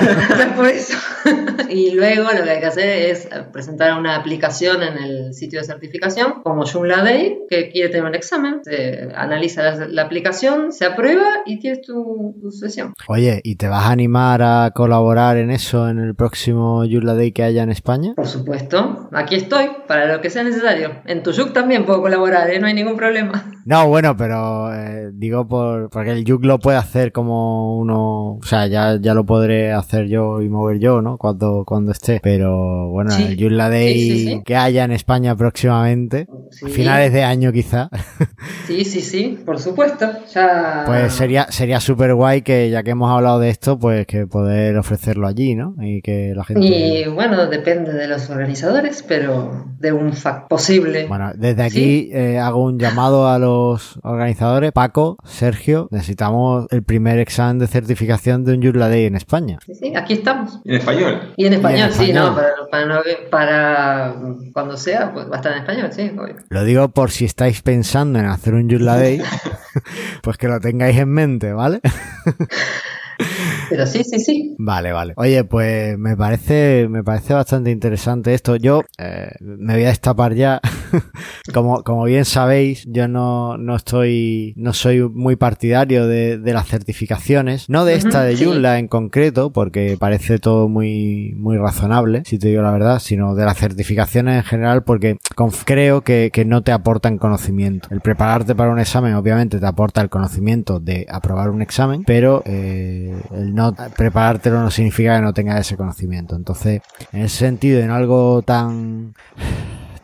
por eso. [LAUGHS] y luego lo que hay que hacer es presentar una aplicación en el sitio de certificación como Joomla Day, que quiere tener un examen, se analiza la, aplicación, se aprueba y tienes tu, sesión. Oye, ¿y te vas a animar a colaborar en eso en el próximo Joomla Day que haya en España? Por supuesto, aquí estoy para lo que sea necesario. En tu Yuk también puedo colaborar, ¿eh? no hay ningún problema. No, bueno, pero eh, digo por, porque el Yuk lo puede hacer como uno, o sea, ya, ya lo podré hacer yo y mover yo, ¿no? Cuando, cuando esté. Pero bueno, el Joomla Day que haya en España próximamente, finales de año quizá. [LAUGHS] Sí, sí, sí, por supuesto. Ya... Pues sería sería súper guay que ya que hemos hablado de esto, pues que poder ofrecerlo allí, ¿no? Y que la gente... Y bueno, depende de los organizadores, pero de un fact posible. Bueno, desde aquí eh, hago un llamado a los organizadores. Paco, Sergio, necesitamos el primer examen de certificación de un Joomla Day en España. Sí, sí, aquí estamos. ¿En español? Y en español, sí, no, para, para, para, cuando sea, pues va a estar en español, sí. Lo digo por si estáis pensando en hacer un Joomla Day, [LAUGHS] pues que lo tengáis en mente, ¿vale? [LAUGHS] Pero sí, sí, sí. Vale, vale. Oye, pues me parece, me parece bastante interesante esto. Yo eh, me voy a destapar ya. [LAUGHS] como, como bien sabéis, yo no, no estoy, no soy muy partidario de, de las certificaciones. No de esta de Joomla en concreto, porque parece todo muy, muy razonable, si te digo la verdad, sino de las certificaciones en general, porque creo que, que no te aportan conocimiento. El prepararte para un examen, obviamente, te aporta el conocimiento de aprobar un examen, pero eh, el no preparártelo no significa que no tengas ese conocimiento. Entonces, en ese sentido, en algo tan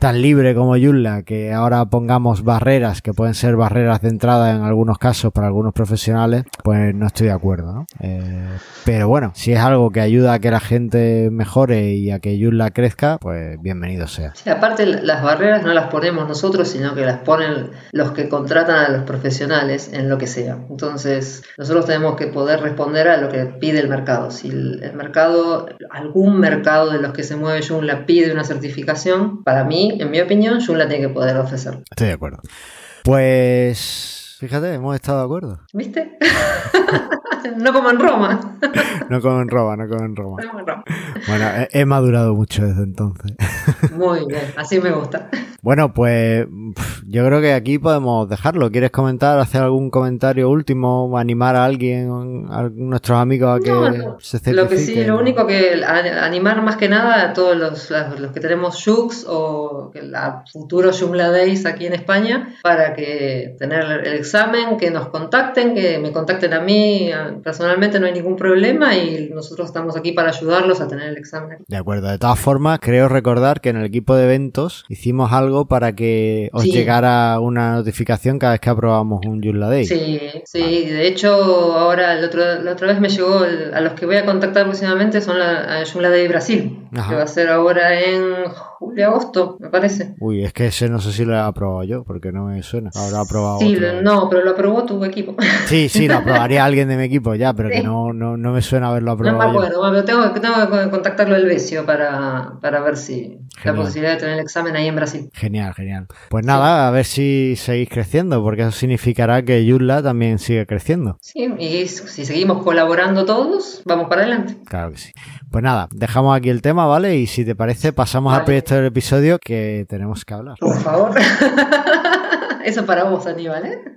tan libre como Joomla, que ahora pongamos barreras, que pueden ser barreras de entrada en algunos casos para algunos profesionales, pues no estoy de acuerdo, ¿no? Eh, pero bueno, si es algo que ayuda a que la gente mejore y a que Joomla crezca, pues bienvenido sea. Sí, aparte las barreras no las ponemos nosotros, sino que las ponen los que contratan a los profesionales en lo que sea. Entonces, nosotros tenemos que poder responder a lo que pide el mercado. Si el, mercado, algún mercado de los que se mueve Joomla pide una certificación, para mí en mi opinión, Joomla tiene que poder ofrecer. Estoy de acuerdo. Pues, fíjate, hemos estado de acuerdo. ¿Viste? [LAUGHS] [LAUGHS] no como en Roma. no como en Roma, no como en Roma. Bueno, he, madurado mucho desde entonces. [LAUGHS] Muy bien, así me gusta. Bueno, pues yo creo que aquí podemos dejarlo. ¿Quieres comentar, hacer algún comentario último, animar a alguien, a nuestros amigos a que se certifiquen? Lo que sí, lo único que animar más que nada a todos los, los que tenemos Jux o la futuro Joomla Days aquí en España para que tener el examen, que nos contacten, que me contacten a mí personalmente no hay ningún problema y nosotros estamos aquí para ayudarlos a tener el examen. De acuerdo, de todas formas creo recordar que en el equipo de eventos hicimos algo para que os Sí. llegara una notificación cada vez que aprobamos un Joomla Day. Sí, sí, de hecho ahora el otro- la otra vez me llegó, el- a los que voy a contactar próximamente son la, a Joomla de Brasil, Ajá. que va a ser ahora en julio, agosto, me parece. Uy, es que ese no sé si lo he aprobado yo, porque no me suena. Habrá aprobado Sí, otro. no, pero lo aprobó tu equipo. [LAUGHS] Sí, sí, lo aprobaría alguien de mi equipo ya, pero que no, no, no me suena haberlo No me aprobado yo. acuerdo, bueno, tengo, tengo que contactarlo el Besio para, para ver si la posibilidad de tener el examen ahí en Brasil. Genial, genial. Pues nada, a ver si seguís creciendo, porque eso significará que Joomla también sigue creciendo. Sí, y si seguimos colaborando todos, vamos para adelante. Claro que sí. Pues nada, dejamos aquí el tema, ¿vale? Y si te parece, pasamos al Vale. Proyecto del episodio que tenemos que hablar. Por favor. [LAUGHS] Eso para vos, Aníbal, ¿eh?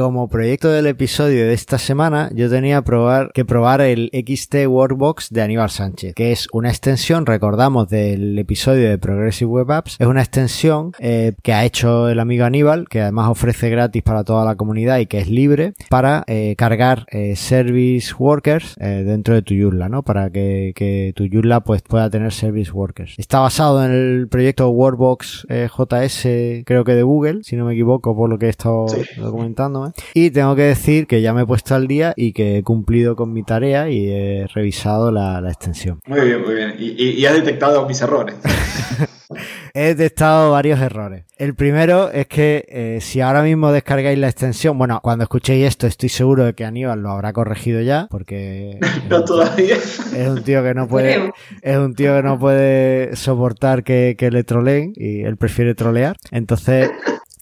Como proyecto del episodio de esta semana, yo tenía probar, que probar el XT Workbox de Aníbal Sánchez, que es una extensión, recordamos, del episodio de Progressive Web Apps. Es una extensión eh, que ha hecho el amigo Aníbal, que además ofrece gratis para toda la comunidad y que es libre, para eh, cargar eh, service workers dentro de tu Joomla, ¿no? Para que, que tu Joomla pues, pueda tener service workers. Está basado en el proyecto Workbox JS, creo que de Google, si no me equivoco, por lo que he estado Sí. documentándome. Y tengo que decir que ya me he puesto al día y que he cumplido con mi tarea y he revisado la, la extensión. Muy bien, muy bien. Y, y- y has detectado mis errores. [LAUGHS] He detectado varios errores. El primero es que eh, si ahora mismo descargáis la extensión, bueno, cuando escuchéis esto estoy seguro de que Aníbal lo habrá corregido ya, porque [LAUGHS] No todavía. es un tío que no puede, es un tío que no puede soportar que, que le troleen y él prefiere trolear. Entonces,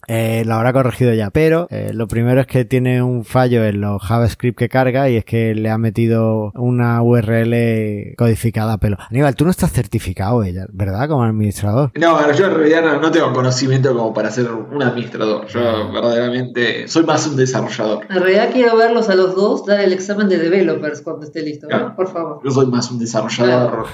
eh, lo habrá corregido ya. Pero eh, lo primero es que tiene un fallo en los JavaScript que carga y es que le ha metido una URL codificada a pelo. Aníbal, tú no estás certificado, ella, ¿verdad? Como administrador. No, yo en realidad no, no tengo conocimiento como para ser un administrador. Yo verdaderamente soy más un desarrollador. En realidad quiero verlos a los dos dar el examen de developers cuando esté listo, ¿no? Claro. Por favor. Yo soy más un desarrollador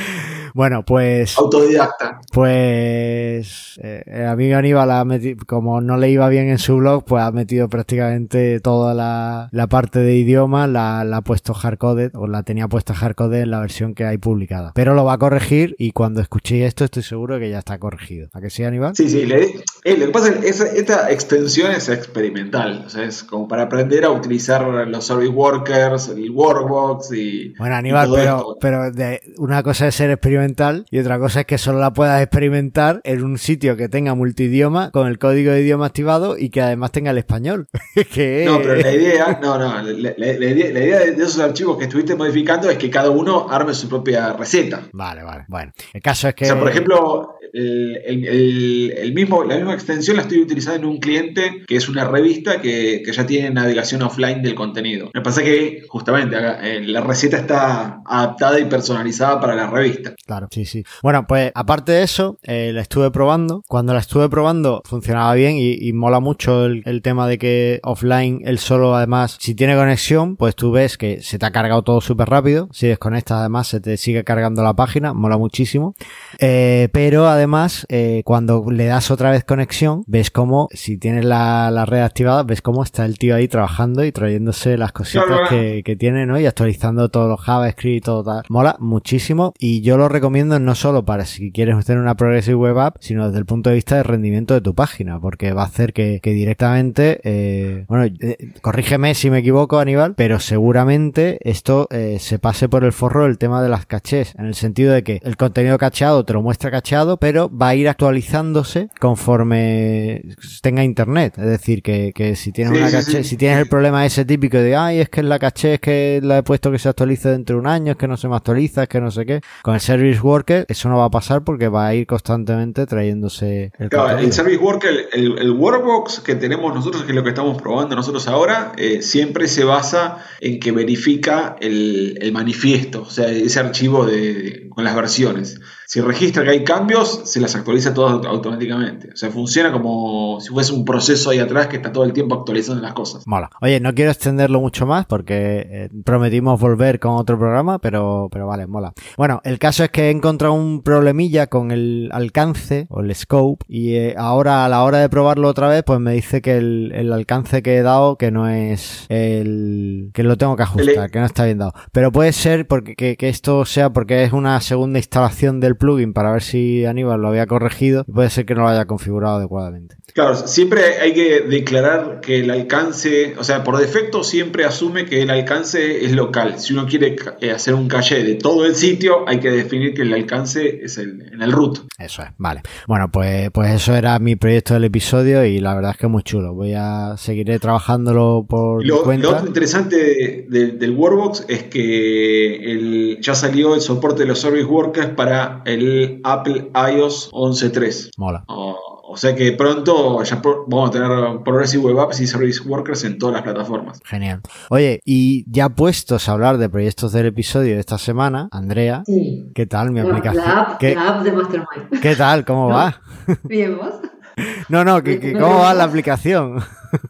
[LAUGHS] Bueno, pues autodidacta. Pues eh, el amigo Aníbal ha metido, como no le iba bien en su blog, pues ha metido prácticamente toda la, la parte de idioma, la, la ha puesto hardcoded, o la tenía puesta hardcoded en la versión que hay publicada. Pero lo va a corregir y cuando escuchéis esto estoy seguro que ya está corregido. ¿A que sí, Aníbal? Sí, sí, le- eh, lo que pasa es que esta extensión es experimental, o sea, es como para aprender a utilizar los service workers, el workbox y... Bueno, Aníbal, y todo pero, esto. pero de, una cosa es ser experimental y otra cosa es que solo la puedas experimentar en un sitio que tenga multidioma, con el código de idioma activado y que además tenga el español. [LAUGHS] que No, pero la idea, no, no, la, la- la idea, de esos archivos que estuviste modificando es que cada uno arme su propia receta. Vale, vale. Bueno, el caso es que... O sea, por ejemplo, el, el- el- el mismo, la misma extensión la estoy utilizando en un cliente que es una revista que, que ya tiene navegación offline del contenido. Me pasa que justamente eh, la receta está adaptada y personalizada para la revista. Claro, sí, sí. Bueno, pues aparte de eso, eh, la estuve probando. Cuando la estuve probando funcionaba bien y, y mola mucho el, el tema de que offline él solo además, si tiene conexión, pues tú ves que se te ha cargado todo súper rápido. Si desconectas además se te sigue cargando la página, mola muchísimo. Eh, pero además, eh, cuando le das otra vez conexión, ves cómo, si tienes la, la red activada, ves cómo está el tío ahí trabajando y trayéndose las cositas Claro, que, que tiene, ¿no? Y actualizando todos los JavaScript y todo tal. Mola muchísimo y yo lo recomiendo no solo para si quieres tener una Progressive Web App, sino desde el punto de vista de rendimiento de tu página, porque va a hacer que, que directamente, eh, bueno, eh, corrígeme si me equivoco, Aníbal, pero seguramente esto eh, se pase por el forro el tema de las cachés, en el sentido de que el contenido cacheado te lo muestra cacheado, pero va a ir actualizándose conforme tenga internet. Es decir, que, que si tienes Sí, una caché, sí. si tienes el problema ese típico de, ay, es que la caché es que la he puesto que se actualice dentro de un año, es que no se me actualiza, es que no sé qué. Con el Service Worker eso no va a pasar porque va a ir constantemente trayéndose el Claro, el contenido. Service Worker, el, el workbox que tenemos nosotros, que es lo que estamos probando nosotros ahora, eh, siempre se basa en que verifica el, el manifiesto, o sea, ese archivo de, con las versiones. Si registra que hay cambios, se las actualiza todas automáticamente. O sea, funciona como si fuese un proceso ahí atrás que está todo el tiempo actualizando las cosas. Mola. Oye, no quiero extenderlo mucho más porque eh, prometimos volver con otro programa, pero, pero vale, mola. Bueno, el caso es que he encontrado un problemilla con el alcance o el scope y eh, ahora a la hora de probarlo otra vez, pues me dice que el, el alcance que he dado que no es el que lo tengo que ajustar, que no está bien dado. Pero puede ser porque que, que esto sea porque es una segunda instalación del plugin para ver si Aníbal lo había corregido y puede ser que no lo haya configurado adecuadamente. Claro, siempre hay que declarar que el alcance, o sea, por defecto siempre asume que el alcance es local. Si uno quiere eh, hacer un caché de todo el sitio, hay que definir que el alcance es el, en el root. Eso es, vale. Bueno, pues, pues eso era mi proyecto del episodio y la verdad es que es muy chulo. Voy a seguiré trabajándolo por Lo, cuenta. lo otro interesante de- de- del Workbox es que el- ya salió el soporte de los Service Workers para el Apple iOS 11.3. Mola. O, o sea que pronto ya vamos a tener Progressive Web Apps y Service Workers en todas las plataformas. Genial. Oye, y ya puestos a hablar de proyectos del episodio de esta semana, Andrea, Sí. ¿qué tal mi aplicación? la app, ¿Qué, la app de Mastermind. qué tal? ¿Cómo ¿No? va? Bien, vos. [LAUGHS] No, no, que, [LAUGHS] que- ¿cómo va la aplicación?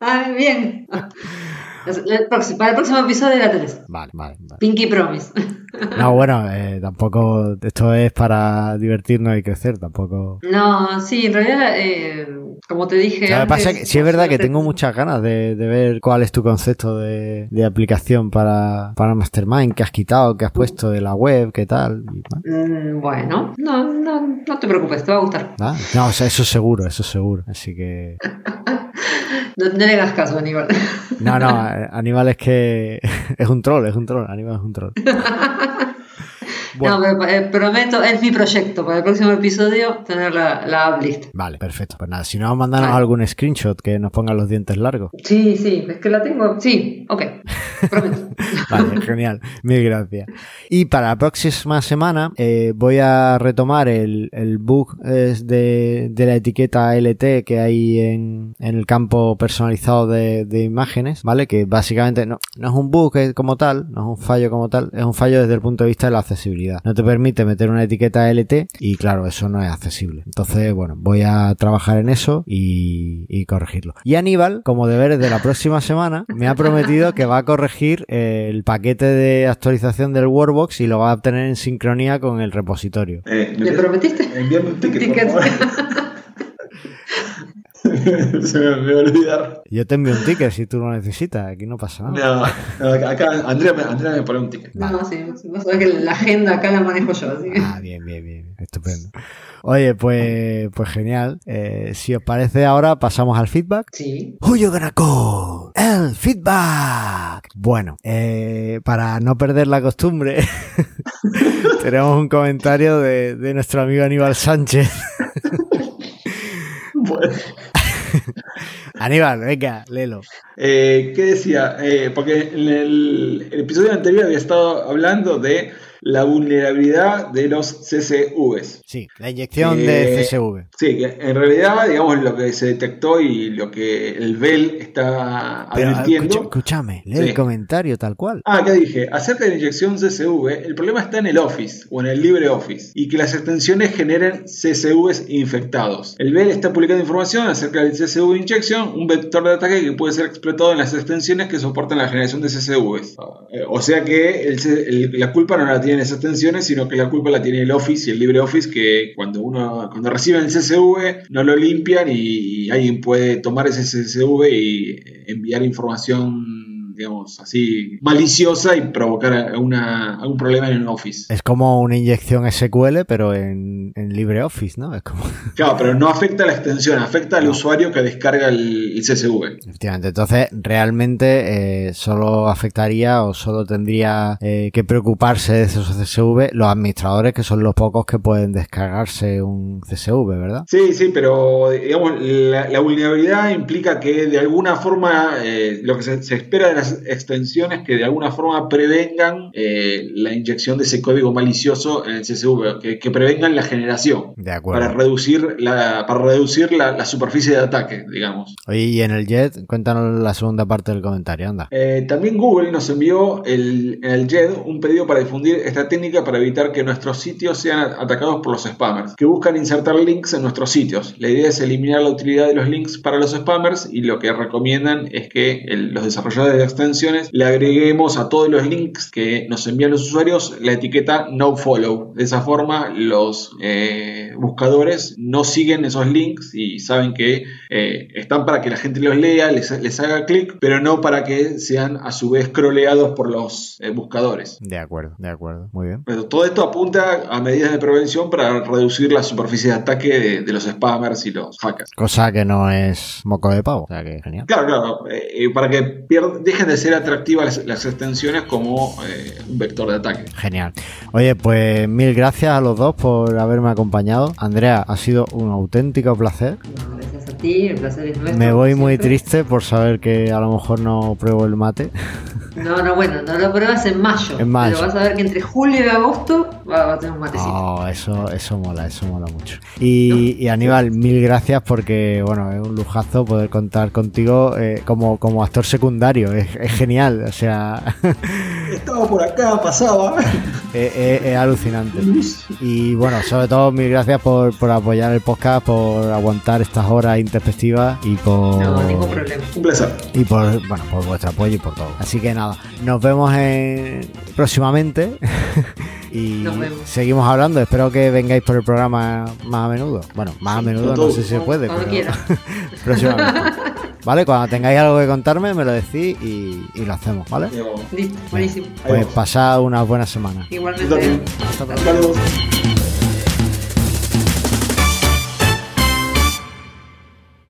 Ah, bien. [LAUGHS] El próximo- Para el próximo episodio la tenés. Vale, vale, vale. Pinky Promise. [LAUGHS] No, bueno, eh, tampoco, esto es para divertirnos y crecer, tampoco... No, sí, en realidad, eh, como te dije. Lo que pasa es que sí es verdad que tengo muchas ganas de, de ver cuál es tu concepto de, de aplicación para, para Mastermind, que has quitado, que has puesto de la web, qué tal. Mm, Bueno, no, no, no te preocupes, te va a gustar. ¿va? No, o sea, eso seguro, eso seguro. Así que... [LAUGHS] No, no le hagas caso, Aníbal. No, no, [LAUGHS] Aníbal es que [LAUGHS] es un troll, es un troll, Aníbal es un troll. [LAUGHS] Bueno. No, pero eh, prometo, es mi proyecto para el próximo episodio tener la, la app lista. Vale, perfecto. Pues nada, si no, mándanos Vale. algún screenshot que nos ponga los dientes largos. Sí, sí, es que la tengo. Sí, ok, prometo. [LAUGHS] Vale, genial. Mil gracias. Y para la próxima semana eh, voy a retomar el, el bug de, de la etiqueta LT que hay en, en el campo personalizado de, de imágenes, ¿vale? Que básicamente no, no es un bug eh, como tal, no es un fallo como tal, es un fallo desde el punto de vista de la accesibilidad. No te permite meter una etiqueta LT y claro, eso no es accesible. Entonces, bueno, voy a trabajar en eso y, y corregirlo. Y Aníbal, como deberes de la próxima semana, me ha prometido que va a corregir eh, el paquete de actualización del Workbox y lo va a obtener en sincronía con el repositorio. Eh, ¿Le prometiste? Envíame un ticket, Ticket. por favor. [LAUGHS] [LAUGHS] Se me, me va a olvidar. Yo te envío un ticket si tú lo necesitas, aquí no pasa nada. No, no, acá Andrea, me- Andrea me pone un ticket. No, sí, vos sabés que la agenda acá la manejo yo, así que. Ah, bien, bien, bien, estupendo. Oye, pues, pues genial. Eh, si os parece ahora pasamos al feedback. Sí. Gonna call? El feedback. Bueno, eh, para no perder la costumbre, [LAUGHS] tenemos un comentario de, de nuestro amigo Aníbal Sánchez. [LAUGHS] Bueno. [LAUGHS] Aníbal, venga, léelo. Eh, ¿Qué decía? Eh, porque en el, el episodio anterior había estado hablando de la vulnerabilidad de los CSVs. Sí, la inyección de Eh, CSV. Sí, que en realidad, digamos, lo que se detectó y lo que el BEL está advirtiendo. escúchame, lee Sí. el comentario tal cual. Ah, ¿qué dije? Acerca de la inyección CSV, el problema está en el Office o en el LibreOffice y que las extensiones generen CSVs infectados. El BEL está publicando información acerca del CSV injection, un vector de ataque que puede ser explotado en las extensiones que soportan la generación de CSVs. Ah, eh, O sea que el el- la culpa no la esas extensiones, sino que la culpa la tiene el Office y el LibreOffice que cuando uno cuando reciben el CSV no lo limpian y, y alguien puede tomar ese CSV y enviar información digamos, así maliciosa y provocar alguna, algún problema en el Office. Es como una inyección SQL, pero en, en LibreOffice, ¿no? Es como... [LAUGHS] Claro, pero no afecta a la extensión, afecta al usuario que descarga el, el CSV. Efectivamente, entonces realmente eh, solo afectaría o solo tendría eh, que preocuparse de esos CSV los administradores que son los pocos que pueden descargarse un CSV, ¿verdad? Sí, sí, pero digamos, la, la vulnerabilidad implica que de alguna forma eh, lo que se, se espera de las extensiones que de alguna forma prevengan eh, la inyección de ese código malicioso en el CSV, que, que prevengan la generación. De acuerdo. Para reducir, la, para reducir la, la superficie de ataque, digamos. Y en el JET, cuéntanos la segunda parte del comentario, anda. Eh, también Google nos envió el, en el JED un pedido para difundir esta técnica para evitar que nuestros sitios sean atacados por los spammers, que buscan insertar links en nuestros sitios. La idea es eliminar la utilidad de los links para los spammers y lo que recomiendan es que el- los desarrolladores de extensiones le agreguemos a todos los links que nos envían los usuarios la etiqueta nofollow. De esa forma los eh, buscadores no siguen esos links y saben que eh, están para que la gente los lea, les, les haga clic, pero no para que sean a su vez scrolleados por los eh, buscadores. De acuerdo, de acuerdo. Muy bien. Pero todo esto apunta a medidas de prevención para reducir la superficie de ataque de, de los spammers y los hackers. Cosa que no es moco de pavo. O sea que genial. Claro, claro, para que pier- dejen de ser atractivas las, las extensiones como eh, un vector de ataque. Genial. Oye, pues mil gracias a los dos por haberme acompañado. Andrea, ha sido un auténtico placer. No, ti, el placer es nuestro. Me voy muy siempre. triste por saber que a lo mejor no pruebo el mate. No, no, bueno, no lo pruebas en mayo. En mayo. Pero vas a ver que entre julio y agosto va, va a tener un matecito. Oh, eso, eso mola, eso mola mucho. Y, y Aníbal, mil gracias porque, bueno, es un lujazo poder contar contigo eh, como, como actor secundario. Es, es genial, o sea, [LAUGHS] Estaba por acá, pasaba. [LAUGHS] es, es- es alucinante. Y bueno, sobre todo, mil gracias por, por apoyar el podcast, por aguantar estas horas introspectivas y por. No, ningún problema. Un placer. y por bueno por vuestro apoyo y por todo así que nada nos vemos en... próximamente [LAUGHS] y Nos vemos. seguimos hablando espero que vengáis por el programa más a menudo bueno más a menudo no sé si se puede Cuando pero quiera. [LAUGHS] próximamente vale cuando tengáis algo que contarme me lo decís y, y lo hacemos vale Listo, buenísimo. pues pasad una buena semana Igualmente. Hasta pronto Hasta luego.